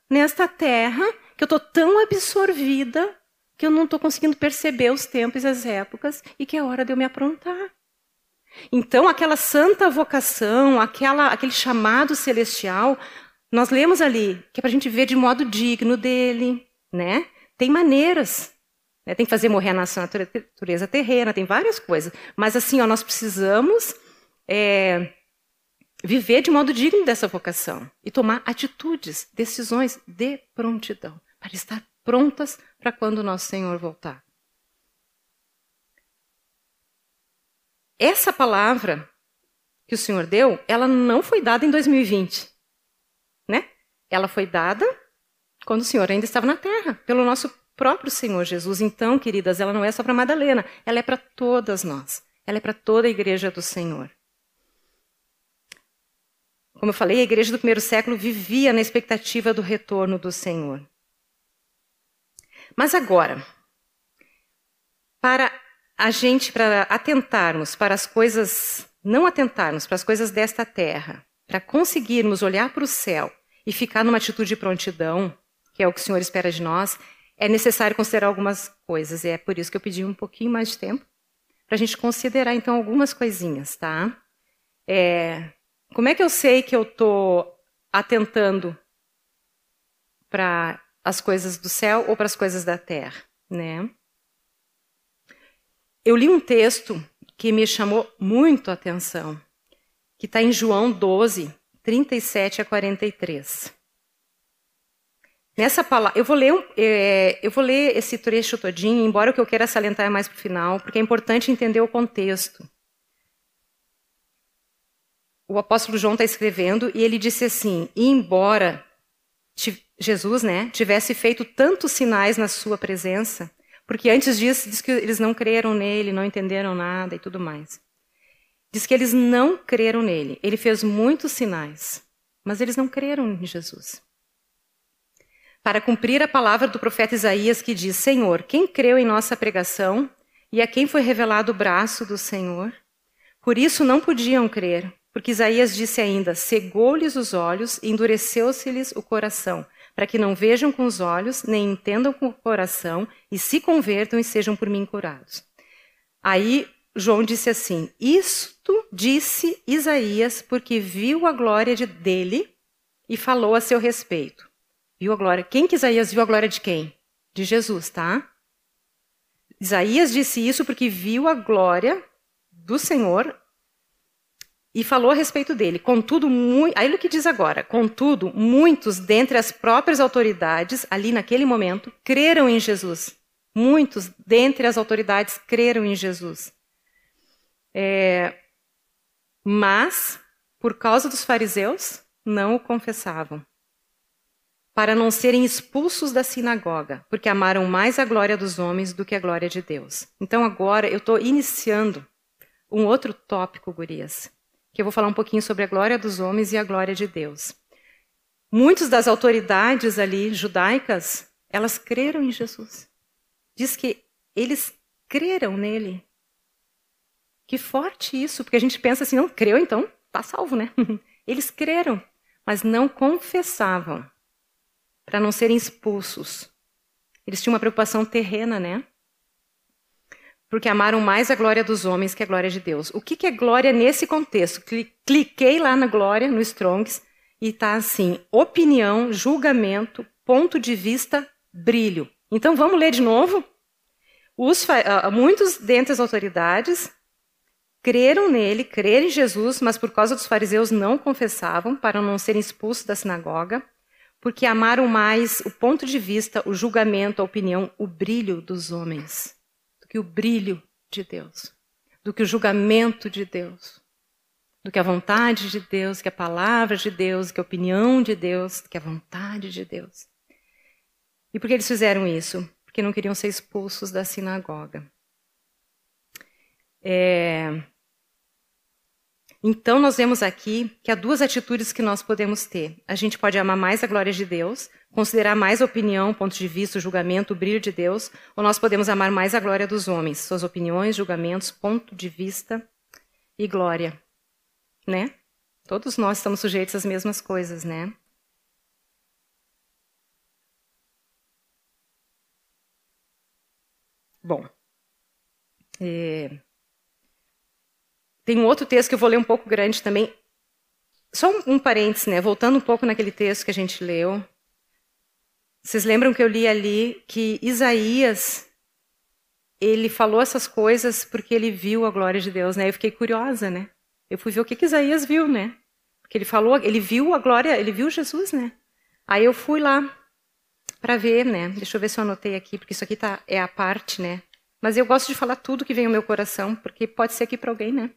nesta terra que eu estou tão absorvida que eu não estou conseguindo perceber os tempos e as épocas e que é hora de eu me aprontar. Então, aquela santa vocação, aquela, aquele chamado celestial, nós lemos ali que é para a gente ver de modo digno dele, né? Tem maneiras, né? tem que fazer morrer a nossa natureza terrena, tem várias coisas. Mas assim, ó, nós precisamos é, viver de modo digno dessa vocação e tomar atitudes, decisões de prontidão, para estar prontas para quando o nosso Senhor voltar. Essa palavra que o Senhor deu, ela não foi dada em 2020, né? Ela foi dada quando o Senhor ainda estava na terra, pelo nosso próprio Senhor Jesus. Então, queridas, ela não é só para Madalena, ela é para todas nós. Ela é para toda a igreja do Senhor. Como eu falei, a igreja do primeiro século vivia na expectativa do retorno do Senhor. Mas agora, para a gente, para atentarmos para as coisas, não atentarmos para as coisas desta terra, para conseguirmos olhar para o céu e ficar numa atitude de prontidão, que é o que o Senhor espera de nós, é necessário considerar algumas coisas. E é por isso que eu pedi um pouquinho mais de tempo, para a gente considerar, então, algumas coisinhas, tá? É, como é que eu sei que eu estou atentando para as coisas do céu ou para as coisas da terra, né? Eu li um texto que me chamou muito a atenção, que está em João 12, 37 a 43. Nessa palavra, eu vou ler, é, eu vou ler esse trecho todinho, embora o que eu queira salientar é mais para o final, porque é importante entender o contexto. O apóstolo João está escrevendo e ele disse assim: e embora Jesus, né, tivesse feito tantos sinais na sua presença, porque antes disso diz que eles não creram nele, não entenderam nada e tudo mais. Diz que eles não creram nele. Ele fez muitos sinais, mas eles não creram em Jesus para cumprir a palavra do profeta Isaías que diz: Senhor, quem creu em nossa pregação e a quem foi revelado o braço do Senhor? Por isso não podiam crer, porque Isaías disse ainda: cegou-lhes os olhos e endureceu-se-lhes o coração, para que não vejam com os olhos, nem entendam com o coração, e se convertam e sejam por mim curados. Aí João disse assim: Isto disse Isaías, porque viu a glória de, dele e falou a seu respeito. Viu a glória? Quem que Isaías viu a glória de quem? De Jesus, tá? Isaías disse isso porque viu a glória do Senhor e falou a respeito dele. Contudo, aí o que diz agora? Contudo, muitos dentre as próprias autoridades, ali naquele momento, creram em Jesus. Muitos dentre as autoridades creram em Jesus. É, mas, por causa dos fariseus, não o confessavam para não serem expulsos da sinagoga, porque amaram mais a glória dos homens do que a glória de Deus. Então agora eu estou iniciando um outro tópico, gurias, que eu vou falar um pouquinho sobre a glória dos homens e a glória de Deus. Muitas das autoridades ali judaicas, elas creram em Jesus. Diz que eles creram nele. Que forte isso, porque a gente pensa assim, não creu, então tá salvo, né? Eles creram, mas não confessavam para não serem expulsos. Eles tinham uma preocupação terrena, né? Porque amaram mais a glória dos homens que a glória de Deus. O que é glória nesse contexto? Cliquei lá na glória, no Strongs, e está assim: opinião, julgamento, ponto de vista, brilho. Então vamos ler de novo? Os, muitos dentre as autoridades creram nele, creram em Jesus, mas por causa dos fariseus não confessavam, para não serem expulsos da sinagoga porque amaram mais o ponto de vista, o julgamento, a opinião, o brilho dos homens, que o brilho de Deus, do que o julgamento de Deus, do que a vontade de Deus, que a palavra de Deus, que a opinião de Deus, que a vontade de Deus. E por que eles fizeram isso? Porque não queriam ser expulsos da sinagoga. É, então, nós vemos aqui que há duas atitudes que nós podemos ter. A gente pode amar mais a glória de Deus, considerar mais a opinião, ponto de vista, o julgamento, o brilho de Deus, ou nós podemos amar mais a glória dos homens, suas opiniões, julgamentos, ponto de vista e glória. Né? Todos nós estamos sujeitos às mesmas coisas, né? Bom, é, tem um outro texto que eu vou ler um pouco grande também. Só um, um parênteses, né? Voltando um pouco naquele texto que a gente leu. Vocês lembram que eu li ali que Isaías ele falou essas coisas porque ele viu a glória de Deus, né? Eu fiquei curiosa, né? Eu fui ver o que, que Isaías viu, né? Porque ele falou, ele viu a glória, ele viu Jesus, né? Aí eu fui lá para ver, né? Deixa eu ver se eu anotei aqui, porque isso aqui tá, é a parte, né? Mas eu gosto de falar tudo que vem ao meu coração, porque pode ser aqui para alguém, né?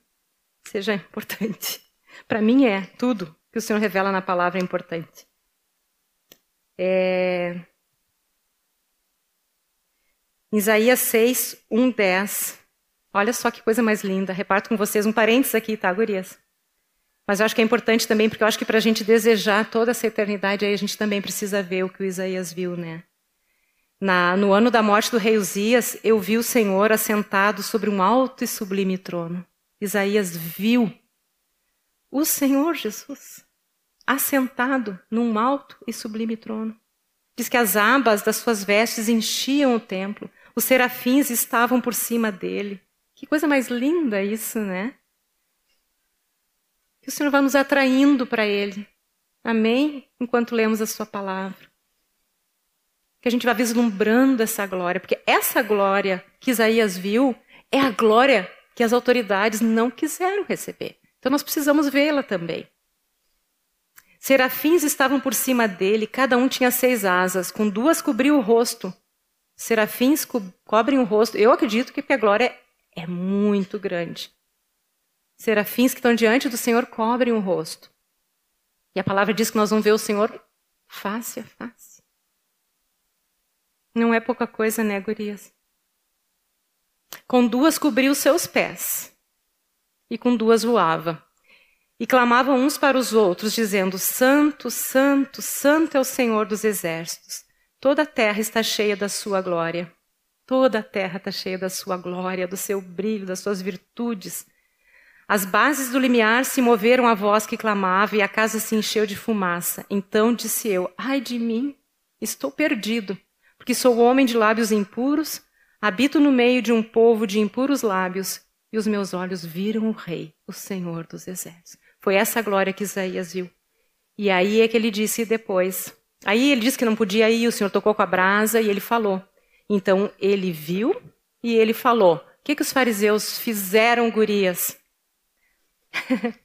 Seja importante. Para mim é tudo que o Senhor revela na palavra é importante. É... Isaías 6, 1, 10. Olha só que coisa mais linda. Reparto com vocês um parênteses aqui, tá, gurias? Mas eu acho que é importante também, porque eu acho que para a gente desejar toda essa eternidade, aí a gente também precisa ver o que o Isaías viu, né? Na, no ano da morte do rei Uzias, eu vi o Senhor assentado sobre um alto e sublime trono. Isaías viu o Senhor Jesus assentado num alto e sublime trono. Diz que as abas das suas vestes enchiam o templo, os serafins estavam por cima dele. Que coisa mais linda isso, né? Que o Senhor vai nos atraindo para Ele. Amém? Enquanto lemos a Sua palavra. Que a gente vá vislumbrando essa glória, porque essa glória que Isaías viu é a glória que as autoridades não quiseram receber. Então nós precisamos vê-la também. Serafins estavam por cima dele, cada um tinha seis asas, com duas cobriu o rosto. Serafins co cobrem o rosto. Eu acredito que a glória é muito grande. Serafins que estão diante do Senhor cobrem o rosto. E a palavra diz que nós vamos ver o Senhor face a face. Não é pouca coisa, né, gurias? Com duas cobriu seus pés, e com duas voava. E clamavam uns para os outros, dizendo: Santo, Santo, Santo é o Senhor dos exércitos. Toda a terra está cheia da sua glória. Toda a terra está cheia da sua glória, do seu brilho, das suas virtudes. As bases do limiar se moveram à voz que clamava e a casa se encheu de fumaça. Então disse eu: Ai de mim, estou perdido, porque sou homem de lábios impuros, habito no meio de um povo de impuros lábios, e os meus olhos viram o Rei, o Senhor dos Exércitos. Foi essa glória que Isaías viu. E aí é que ele disse depois. Aí ele disse que não podia ir, o Senhor tocou com a brasa e ele falou. Então ele viu e ele falou. O que, que os fariseus fizeram, gurias?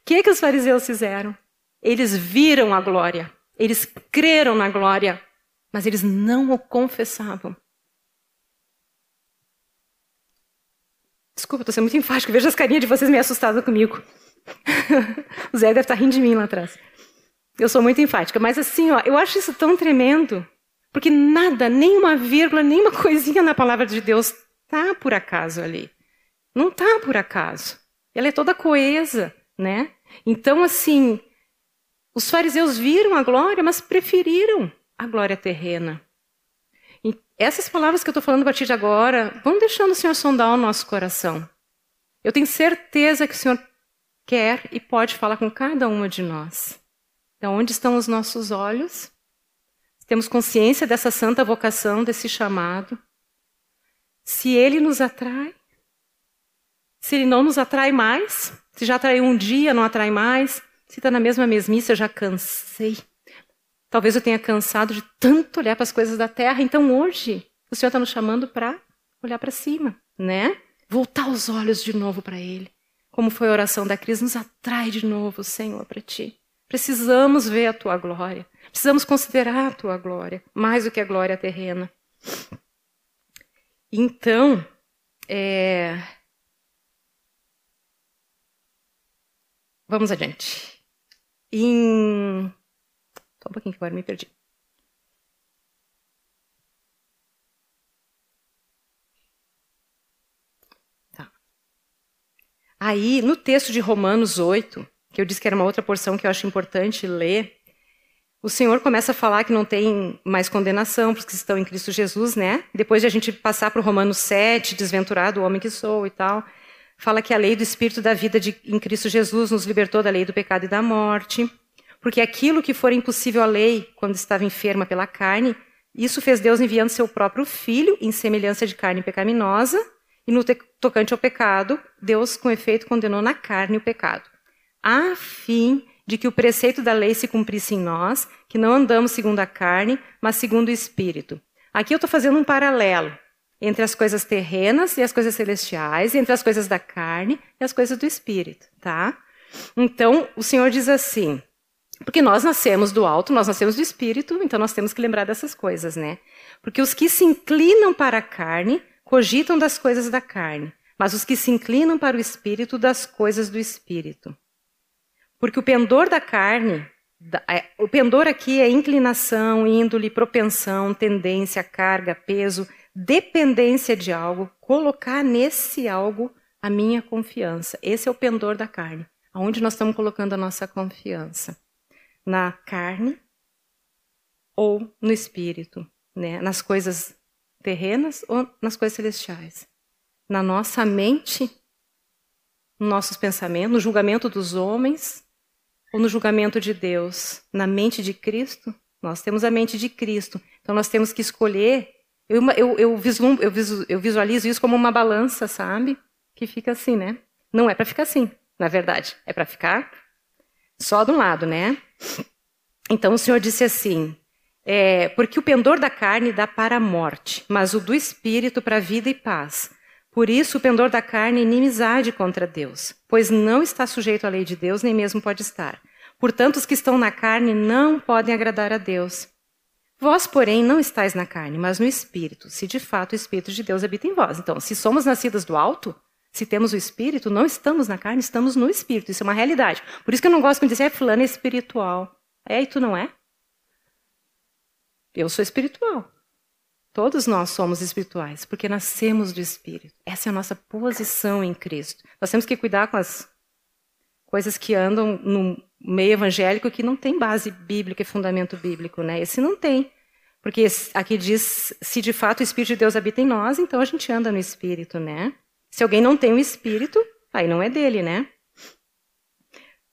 O que, que os fariseus fizeram? Eles viram a glória, eles creram na glória, mas eles não o confessavam. Desculpa, estou sendo muito enfático, vejo as carinhas de vocês meio assustadas comigo. o Zé deve estar rindo de mim lá atrás. Eu sou muito enfática, mas assim, ó, eu acho isso tão tremendo, porque nada, nem uma vírgula, nem uma coisinha na palavra de Deus tá por acaso ali. Não tá por acaso. Ela é toda coesa, né? Então, assim, os fariseus viram a glória, mas preferiram a glória terrena. Essas palavras que eu estou falando a partir de agora vão deixando o Senhor sondar o nosso coração. Eu tenho certeza que o Senhor quer e pode falar com cada uma de nós. Então, onde estão os nossos olhos? Temos consciência dessa santa vocação, desse chamado. Se ele nos atrai, se ele não nos atrai mais, se já atraiu um dia, não atrai mais, se está na mesma mesmice, eu já cansei. Talvez eu tenha cansado de tanto olhar para as coisas da terra. Então hoje, o Senhor está nos chamando para olhar para cima, né? Voltar os olhos de novo para Ele como foi a oração da Cris, nos atrai de novo, Senhor, para ti. Precisamos ver a tua glória. Precisamos considerar a tua glória, mais do que a glória terrena. Então, é... vamos adiante. Em... Um pouquinho que agora me perdi. Aí, no texto de Romanos 8, que eu disse que era uma outra porção que eu acho importante ler, o Senhor começa a falar que não tem mais condenação para os que estão em Cristo Jesus, né? Depois de a gente passar para o Romanos 7, desventurado o homem que sou e tal, fala que a lei do Espírito da vida de, em Cristo Jesus nos libertou da lei do pecado e da morte, porque aquilo que for impossível à lei quando estava enferma pela carne, isso fez Deus enviando seu próprio Filho em semelhança de carne pecaminosa, e no tocante ao pecado, Deus, com efeito, condenou na carne o pecado, a fim de que o preceito da lei se cumprisse em nós, que não andamos segundo a carne, mas segundo o Espírito. Aqui eu estou fazendo um paralelo entre as coisas terrenas e as coisas celestiais, entre as coisas da carne e as coisas do Espírito, tá? Então, o Senhor diz assim, porque nós nascemos do alto, nós nascemos do Espírito, então nós temos que lembrar dessas coisas, né? Porque os que se inclinam para a carne cogitam das coisas da carne, mas os que se inclinam para o espírito, das coisas do espírito. Porque o pendor da carne, é, o pendor aqui é inclinação, índole, propensão, tendência, carga, peso, dependência de algo, colocar nesse algo a minha confiança. Esse é o pendor da carne. Aonde nós estamos colocando a nossa confiança? Na carne ou no espírito, né? nas coisas terrenas ou nas coisas celestiais? Na nossa mente, nos nossos pensamentos, no julgamento dos homens ou no julgamento de Deus? Na mente de Cristo? Nós temos a mente de Cristo, então nós temos que escolher. Eu, eu, eu, vislum, eu, eu visualizo isso como uma balança, sabe? Que fica assim, né? Não é para ficar assim, na verdade. É para ficar só de um lado, né? Então o Senhor disse assim: é, porque o pendor da carne dá para a morte, mas o do espírito para a vida e paz. Por isso, o pendor da carne é inimizade contra Deus, pois não está sujeito à lei de Deus, nem mesmo pode estar. Portanto, os que estão na carne não podem agradar a Deus. Vós, porém, não estáis na carne, mas no Espírito, se de fato o Espírito de Deus habita em vós. Então, se somos nascidas do alto, se temos o Espírito, não estamos na carne, estamos no Espírito. Isso é uma realidade. Por isso que eu não gosto de dizer, é fulano é espiritual. É, e tu não é? Eu sou espiritual. Todos nós somos espirituais, porque nascemos do Espírito. Essa é a nossa posição em Cristo. Nós temos que cuidar com as coisas que andam no meio evangélico que não tem base bíblica e fundamento bíblico, né? Esse não tem. Porque aqui diz, se de fato o Espírito de Deus habita em nós, então a gente anda no Espírito, né? Se alguém não tem o Espírito, aí não é dele, né?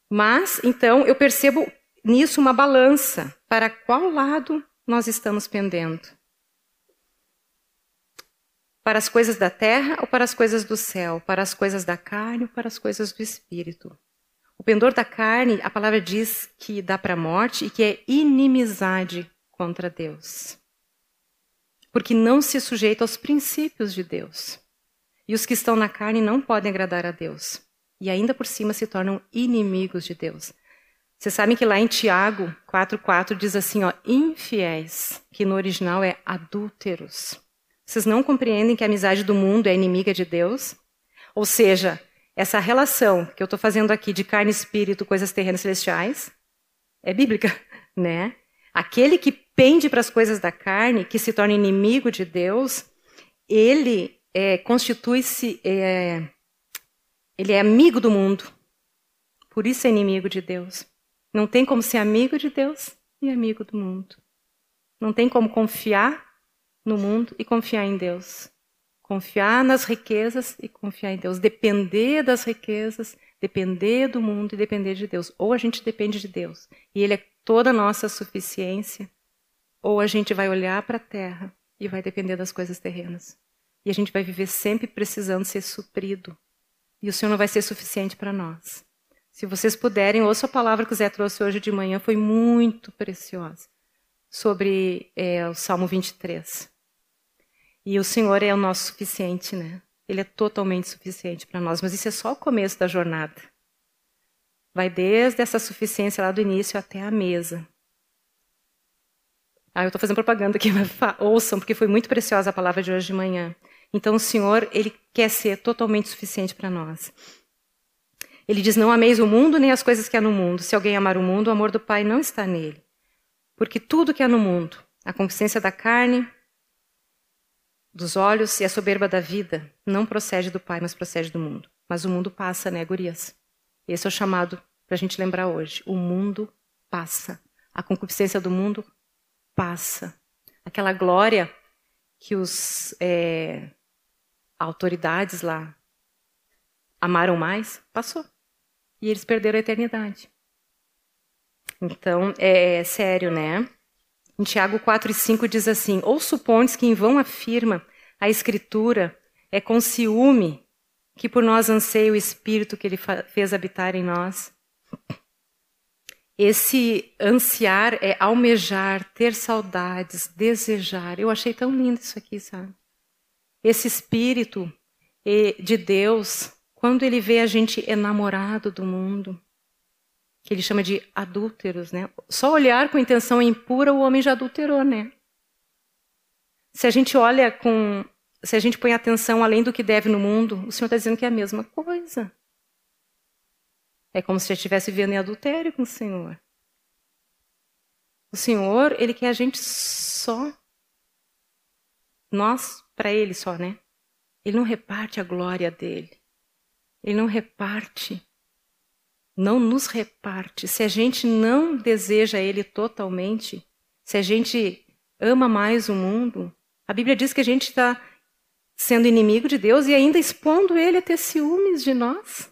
Mas, então, eu percebo nisso uma balança. Para qual lado nós estamos pendendo? Para as coisas da terra ou para as coisas do céu? Para as coisas da carne ou para as coisas do espírito? O pendor da carne, a palavra diz que dá para a morte e que é inimizade contra Deus. Porque não se sujeita aos princípios de Deus. E os que estão na carne não podem agradar a Deus. E ainda por cima se tornam inimigos de Deus. Vocês sabem que lá em Tiago 4,4 diz assim, ó, infiéis, que no original é adúlteros. Vocês não compreendem que a amizade do mundo é inimiga de Deus? Ou seja, essa relação que eu estou fazendo aqui de carne, espírito, coisas terrenas celestiais, é bíblica, né? Aquele que pende para as coisas da carne, que se torna inimigo de Deus, ele é, constitui-se, é, ele é amigo do mundo. Por isso é inimigo de Deus. Não tem como ser amigo de Deus e amigo do mundo. Não tem como confiar no mundo e confiar em Deus. Confiar nas riquezas e confiar em Deus. Depender das riquezas, depender do mundo e depender de Deus. Ou a gente depende de Deus e Ele é toda a nossa suficiência, ou a gente vai olhar para a terra e vai depender das coisas terrenas. E a gente vai viver sempre precisando ser suprido. E o Senhor não vai ser suficiente para nós. Se vocês puderem, ouça a palavra que o Zé trouxe hoje de manhã, foi muito preciosa. Sobre é, o Salmo 23. E o Senhor é o nosso suficiente, né? Ele é totalmente suficiente para nós. Mas isso é só o começo da jornada. Vai desde essa suficiência lá do início até a mesa. Ah, eu estou fazendo propaganda aqui, mas ouçam, porque foi muito preciosa a palavra de hoje de manhã. Então o Senhor, ele quer ser totalmente suficiente para nós. Ele diz: Não ameis o mundo nem as coisas que há no mundo. Se alguém amar o mundo, o amor do Pai não está nele. Porque tudo que há no mundo, a concupiscência da carne, dos olhos e a soberba da vida, não procede do Pai, mas procede do mundo. Mas o mundo passa, né, gurias? Esse é o chamado para a gente lembrar hoje. O mundo passa. A concupiscência do mundo passa. Aquela glória que os é, autoridades lá amaram mais, passou. E eles perderam a eternidade. Então, é, é sério, né? Em Tiago 4 e 5 diz assim: Ou supondes que em vão afirma a Escritura é com ciúme que por nós anseia o Espírito que ele fez habitar em nós? Esse ansiar é almejar, ter saudades, desejar. Eu achei tão lindo isso aqui, sabe? Esse espírito de Deus, quando ele vê a gente enamorado do mundo, que ele chama de adúlteros, né? Só olhar com intenção impura, o homem já adulterou, né? Se a gente olha com. Se a gente põe atenção além do que deve no mundo, o Senhor está dizendo que é a mesma coisa. É como se já estivesse vivendo em adultério com o Senhor. O Senhor, Ele quer a gente só. Nós para ele só, né? Ele não reparte a glória dele. Ele não reparte. Não nos reparte. Se a gente não deseja ele totalmente, se a gente ama mais o mundo, a Bíblia diz que a gente está sendo inimigo de Deus e ainda expondo ele a ter ciúmes de nós.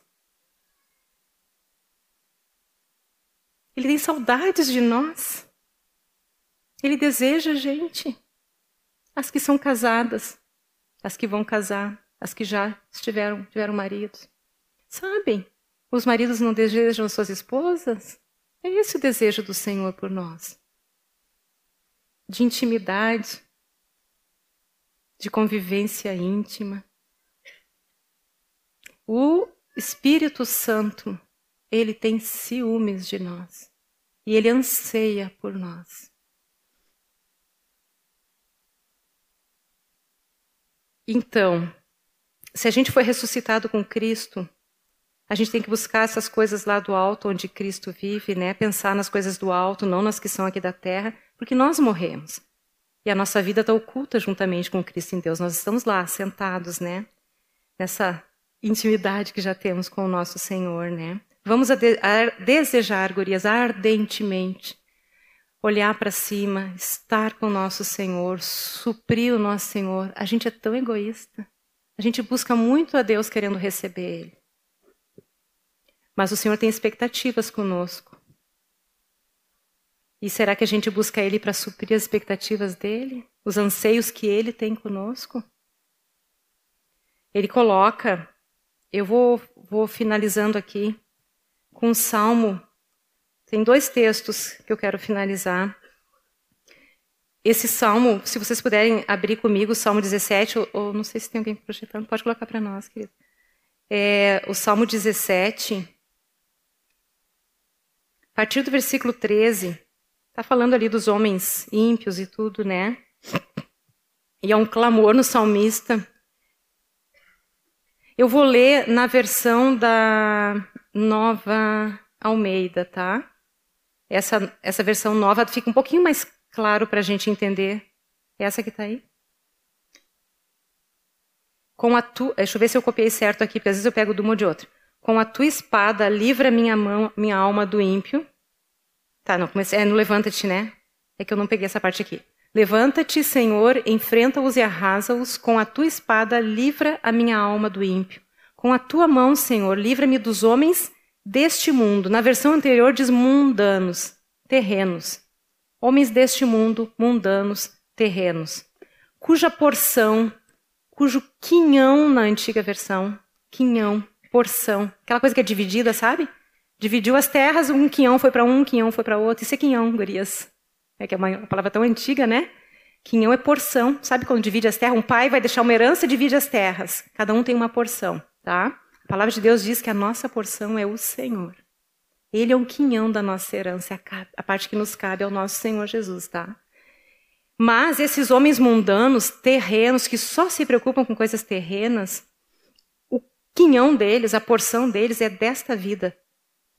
Ele tem saudades de nós. Ele deseja a gente as que são casadas, as que vão casar, as que já estiveram, tiveram maridos. Sabem? Os maridos não desejam suas esposas? É esse o desejo do Senhor por nós. De intimidade, de convivência íntima. O Espírito Santo ele tem ciúmes de nós. E ele anseia por nós. Então, se a gente foi ressuscitado com Cristo, a gente tem que buscar essas coisas lá do alto, onde Cristo vive, né? Pensar nas coisas do alto, não nas que são aqui da terra, porque nós morremos. E a nossa vida está oculta juntamente com Cristo em Deus. Nós estamos lá, sentados, né? Nessa intimidade que já temos com o nosso Senhor, né? Vamos a de a desejar, gurias, ardentemente, olhar para cima, estar com o nosso Senhor, suprir o nosso Senhor. A gente é tão egoísta. A gente busca muito a Deus querendo receber Ele. Mas o Senhor tem expectativas conosco. E será que a gente busca Ele para suprir as expectativas dele? Os anseios que Ele tem conosco? Ele coloca, eu vou, vou finalizando aqui, com o Salmo. Tem dois textos que eu quero finalizar. Esse salmo, se vocês puderem abrir comigo, o Salmo 17, ou, não sei se tem alguém projetando, pode colocar para nós, querido. É, o Salmo 17, a partir do versículo 13, está falando ali dos homens ímpios e tudo, né? E é um clamor no salmista. Eu vou ler na versão da Nova Almeida, tá? Essa, essa versão nova fica um pouquinho mais claro para a gente entender. Essa que está aí? Com a tu... Deixa eu ver se eu copiei certo aqui, porque às vezes eu pego de uma ou de outra. Com a tua espada, livra minha mão, minha alma do ímpio. Tá, não, comecei. É no levanta-te, né? É que eu não peguei essa parte aqui. Levanta-te, Senhor, enfrenta-os e arrasa-os. Com a tua espada, livra a minha alma do ímpio. Com a tua mão, Senhor, livra-me dos homens deste mundo. Na versão anterior diz mundanos, terrenos. Homens deste mundo, mundanos, terrenos. Cuja porção, cujo quinhão na antiga versão, quinhão, porção, aquela coisa que é dividida, sabe? Dividiu as terras, um quinhão foi para um, um quinhão foi para outro. Isso é quinhão, gurias. É que é uma palavra tão antiga, né? Quinhão é porção. Sabe quando divide as terras? Um pai vai deixar uma herança e divide as terras. Cada um tem uma porção. Tá? A palavra de Deus diz que a nossa porção é o Senhor. Ele é um quinhão da nossa herança, a parte que nos cabe é o nosso Senhor Jesus, tá? Mas esses homens mundanos, terrenos, que só se preocupam com coisas terrenas, o quinhão deles, a porção deles é desta vida.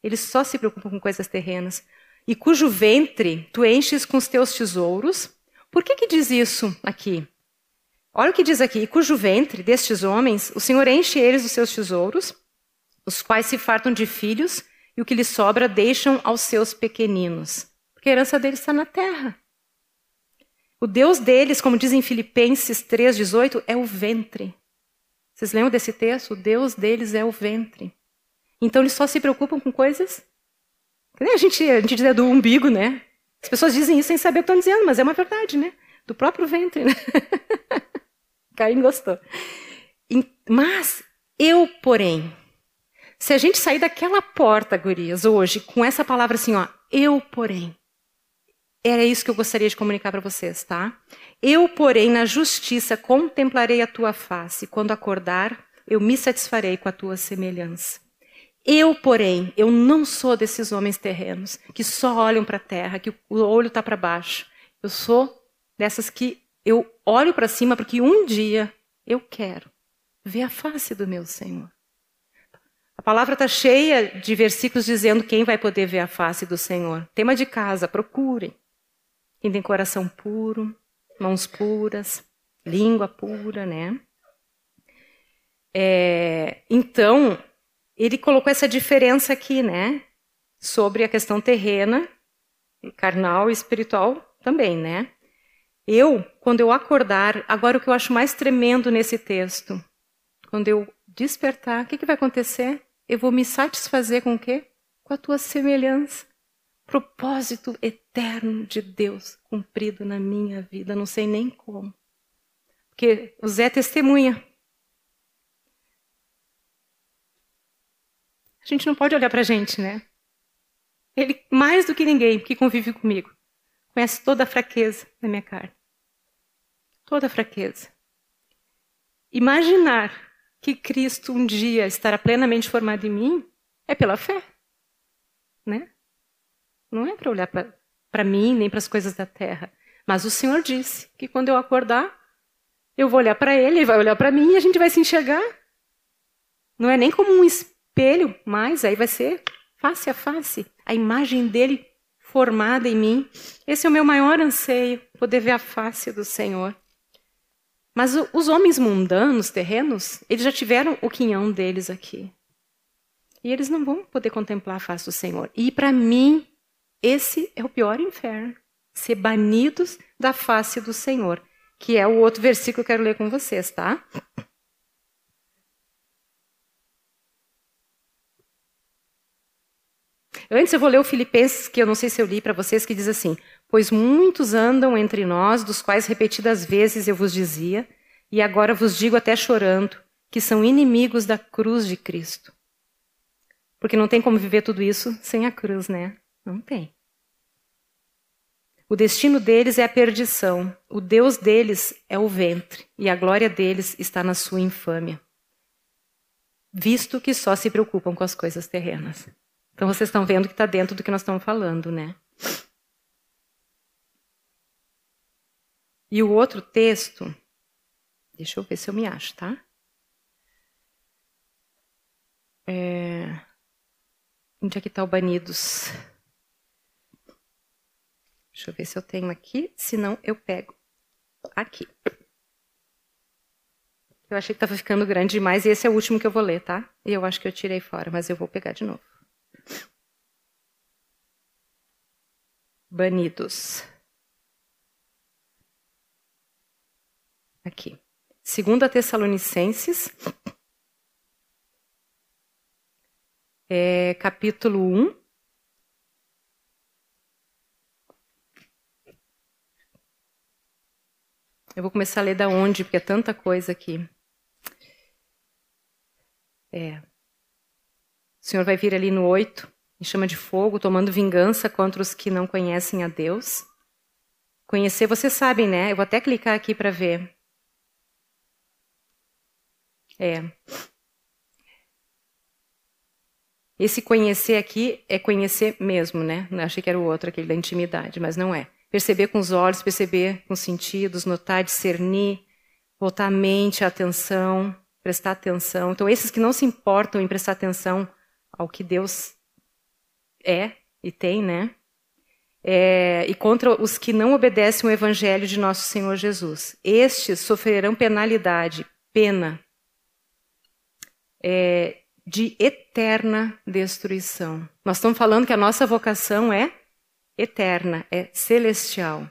Eles só se preocupam com coisas terrenas. E cujo ventre tu enches com os teus tesouros. Por que, que diz isso aqui? Olha o que diz aqui: cujo ventre destes homens o Senhor enche eles dos seus tesouros, os quais se fartam de filhos, e o que lhes sobra deixam aos seus pequeninos. Porque a herança deles está na terra. O Deus deles, como diz em Filipenses 3,18, é o ventre. Vocês lembram desse texto? O Deus deles é o ventre. Então eles só se preocupam com coisas. A gente, a gente diz é do umbigo, né? As pessoas dizem isso sem saber o que estão dizendo, mas é uma verdade, né? Do próprio ventre, né? Caim gostou. Mas eu, porém, se a gente sair daquela porta, gurias, hoje, com essa palavra assim, ó, eu, porém, era isso que eu gostaria de comunicar para vocês, tá? Eu, porém, na justiça contemplarei a tua face. Quando acordar, eu me satisfarei com a tua semelhança. Eu, porém, eu não sou desses homens terrenos que só olham para a terra, que o olho está para baixo. Eu sou dessas que eu olho para cima porque um dia eu quero ver a face do meu Senhor. A palavra está cheia de versículos dizendo quem vai poder ver a face do Senhor. Tema de casa, procurem. Quem tem coração puro, mãos puras, língua pura, né? É, então, ele colocou essa diferença aqui, né? Sobre a questão terrena, carnal e espiritual também, né? Eu, quando eu acordar, agora o que eu acho mais tremendo nesse texto, quando eu despertar, o que, que vai acontecer? Eu vou me satisfazer com o quê? Com a tua semelhança. Propósito eterno de Deus cumprido na minha vida, não sei nem como. Porque o Zé testemunha. A gente não pode olhar para a gente, né? Ele, mais do que ninguém que convive comigo, conhece toda a fraqueza da minha carne toda fraqueza. Imaginar que Cristo um dia estará plenamente formado em mim é pela fé. né? Não é para olhar para mim nem para as coisas da terra. Mas o Senhor disse que quando eu acordar, eu vou olhar para Ele, Ele vai olhar para mim e a gente vai se enxergar. Não é nem como um espelho, mas aí vai ser face a face, a imagem dele formada em mim. Esse é o meu maior anseio, poder ver a face do Senhor. Mas os homens mundanos, terrenos, eles já tiveram o quinhão deles aqui. E eles não vão poder contemplar a face do Senhor. E para mim, esse é o pior inferno. Ser banidos da face do Senhor. Que é o outro versículo que eu quero ler com vocês, tá? Antes eu vou ler o Filipenses, que eu não sei se eu li para vocês, que diz assim: Pois muitos andam entre nós, dos quais repetidas vezes eu vos dizia, e agora vos digo até chorando, que são inimigos da cruz de Cristo. Porque não tem como viver tudo isso sem a cruz, né? Não tem. O destino deles é a perdição, o Deus deles é o ventre, e a glória deles está na sua infâmia, visto que só se preocupam com as coisas terrenas. Então vocês estão vendo que está dentro do que nós estamos falando, né? E o outro texto, deixa eu ver se eu me acho, tá? É... Onde é que está o Banidos? Deixa eu ver se eu tenho aqui, senão eu pego aqui. Eu achei que estava ficando grande demais e esse é o último que eu vou ler, tá? E eu acho que eu tirei fora, mas eu vou pegar de novo. Banidos. Aqui. Segunda Tessalonicenses, é, capítulo 1. Eu vou começar a ler da onde, porque é tanta coisa aqui. É. O Senhor vai vir ali no 8, em chama de fogo, tomando vingança contra os que não conhecem a Deus. Conhecer, vocês sabem, né? Eu vou até clicar aqui para ver. É. Esse conhecer aqui é conhecer mesmo, né? Eu achei que era o outro, aquele da intimidade, mas não é. Perceber com os olhos, perceber com os sentidos, notar, discernir, voltar a mente, a atenção, prestar atenção. Então, esses que não se importam em prestar atenção ao que Deus é e tem, né? É, e contra os que não obedecem o evangelho de nosso Senhor Jesus. Estes sofrerão penalidade, pena, é, de eterna destruição. Nós estamos falando que a nossa vocação é eterna, é celestial.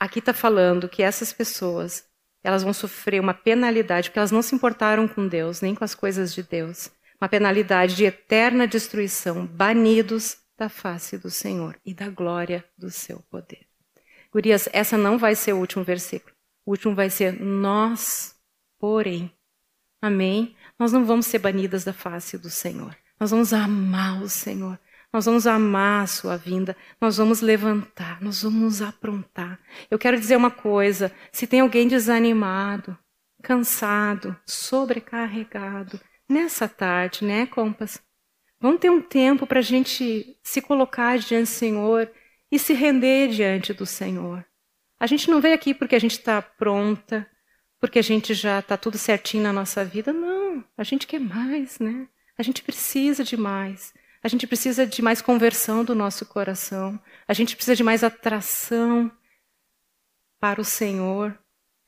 Aqui está falando que essas pessoas elas vão sofrer uma penalidade porque elas não se importaram com Deus nem com as coisas de Deus uma penalidade de eterna destruição, banidos da face do Senhor e da glória do seu poder. Gurias, essa não vai ser o último versículo. O último vai ser nós, porém. Amém? Nós não vamos ser banidas da face do Senhor. Nós vamos amar o Senhor. Nós vamos amar a sua vinda, nós vamos levantar, nós vamos aprontar. Eu quero dizer uma coisa: se tem alguém desanimado, cansado, sobrecarregado, nessa tarde, né, compas? Vamos ter um tempo para a gente se colocar diante do Senhor e se render diante do Senhor. A gente não veio aqui porque a gente está pronta, porque a gente já está tudo certinho na nossa vida. Não, a gente quer mais, né? A gente precisa de mais. A gente precisa de mais conversão do nosso coração. A gente precisa de mais atração para o Senhor.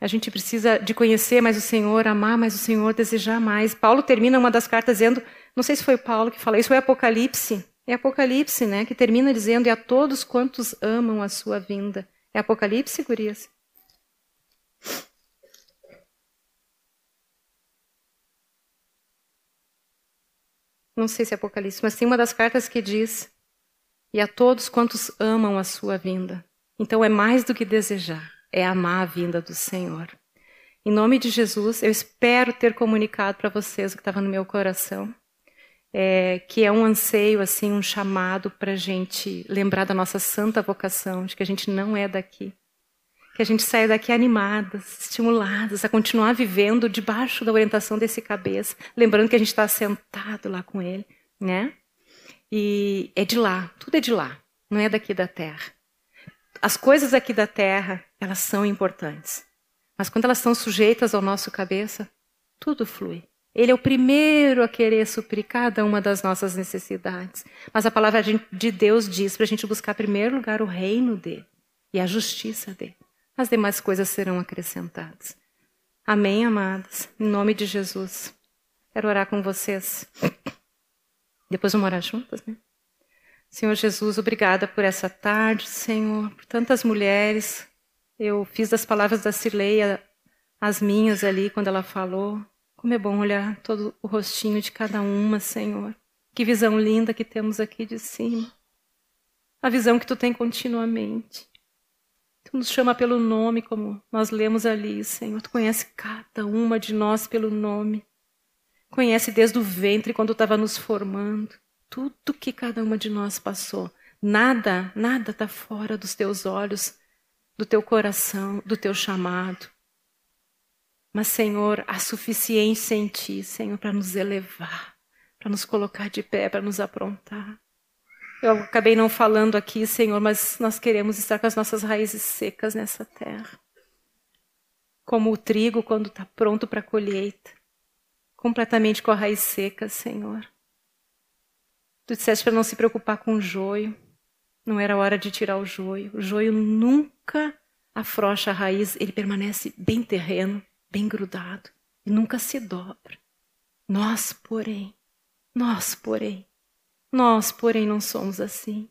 A gente precisa de conhecer mais o Senhor, amar mais o Senhor, desejar mais. Paulo termina uma das cartas dizendo, não sei se foi Paulo que falou isso, foi Apocalipse. É Apocalipse, né? Que termina dizendo, e a todos quantos amam a sua vinda. É Apocalipse, gurias? Não sei se é Apocalipse, mas tem uma das cartas que diz, e a todos quantos amam a sua vinda. Então é mais do que desejar é amar a vinda do Senhor. Em nome de Jesus, eu espero ter comunicado para vocês o que estava no meu coração, é, que é um anseio, assim, um chamado para a gente lembrar da nossa santa vocação, de que a gente não é daqui, que a gente saia daqui animadas, estimuladas a continuar vivendo debaixo da orientação desse cabeça, lembrando que a gente está sentado lá com ele, né? E é de lá, tudo é de lá, não é daqui da terra. As coisas aqui da terra, elas são importantes. Mas quando elas estão sujeitas ao nosso cabeça, tudo flui. Ele é o primeiro a querer suprir cada uma das nossas necessidades. Mas a palavra de Deus diz para a gente buscar, em primeiro lugar, o reino dele e a justiça dele. As demais coisas serão acrescentadas. Amém, amadas? Em nome de Jesus. Quero orar com vocês. Depois vamos orar juntas, né? Senhor Jesus, obrigada por essa tarde, Senhor, por tantas mulheres. Eu fiz das palavras da Cirleia as minhas ali quando ela falou. Como é bom olhar todo o rostinho de cada uma, Senhor. Que visão linda que temos aqui de cima. A visão que tu tem continuamente. Tu nos chama pelo nome, como nós lemos ali, Senhor. Tu conhece cada uma de nós pelo nome. Conhece desde o ventre, quando estava nos formando. Tudo que cada uma de nós passou. Nada, nada está fora dos teus olhos, do teu coração, do teu chamado. Mas, Senhor, há suficiência em Ti, Senhor, para nos elevar, para nos colocar de pé, para nos aprontar. Eu acabei não falando aqui, Senhor, mas nós queremos estar com as nossas raízes secas nessa terra. Como o trigo quando está pronto para a colheita. Completamente com a raiz seca, Senhor. Tu disseste para não se preocupar com o joio. Não era hora de tirar o joio. O joio nunca afrouxa a raiz, ele permanece bem terreno bem grudado e nunca se dobra. Nós, porém, nós, porém, nós, porém, não somos assim.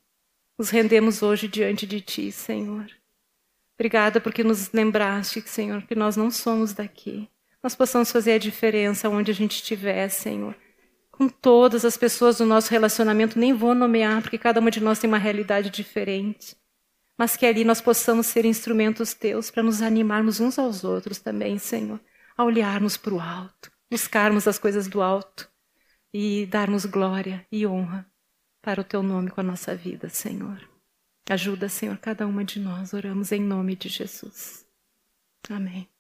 Nos rendemos hoje diante de Ti, Senhor. Obrigada porque nos lembraste, Senhor, que nós não somos daqui. Nós possamos fazer a diferença onde a gente estiver, Senhor. Com todas as pessoas do nosso relacionamento, nem vou nomear, porque cada uma de nós tem uma realidade diferente mas que ali nós possamos ser instrumentos teus para nos animarmos uns aos outros também, Senhor, a olharmos para o alto, buscarmos as coisas do alto e darmos glória e honra para o teu nome com a nossa vida, Senhor. Ajuda, Senhor, cada uma de nós, oramos em nome de Jesus. Amém.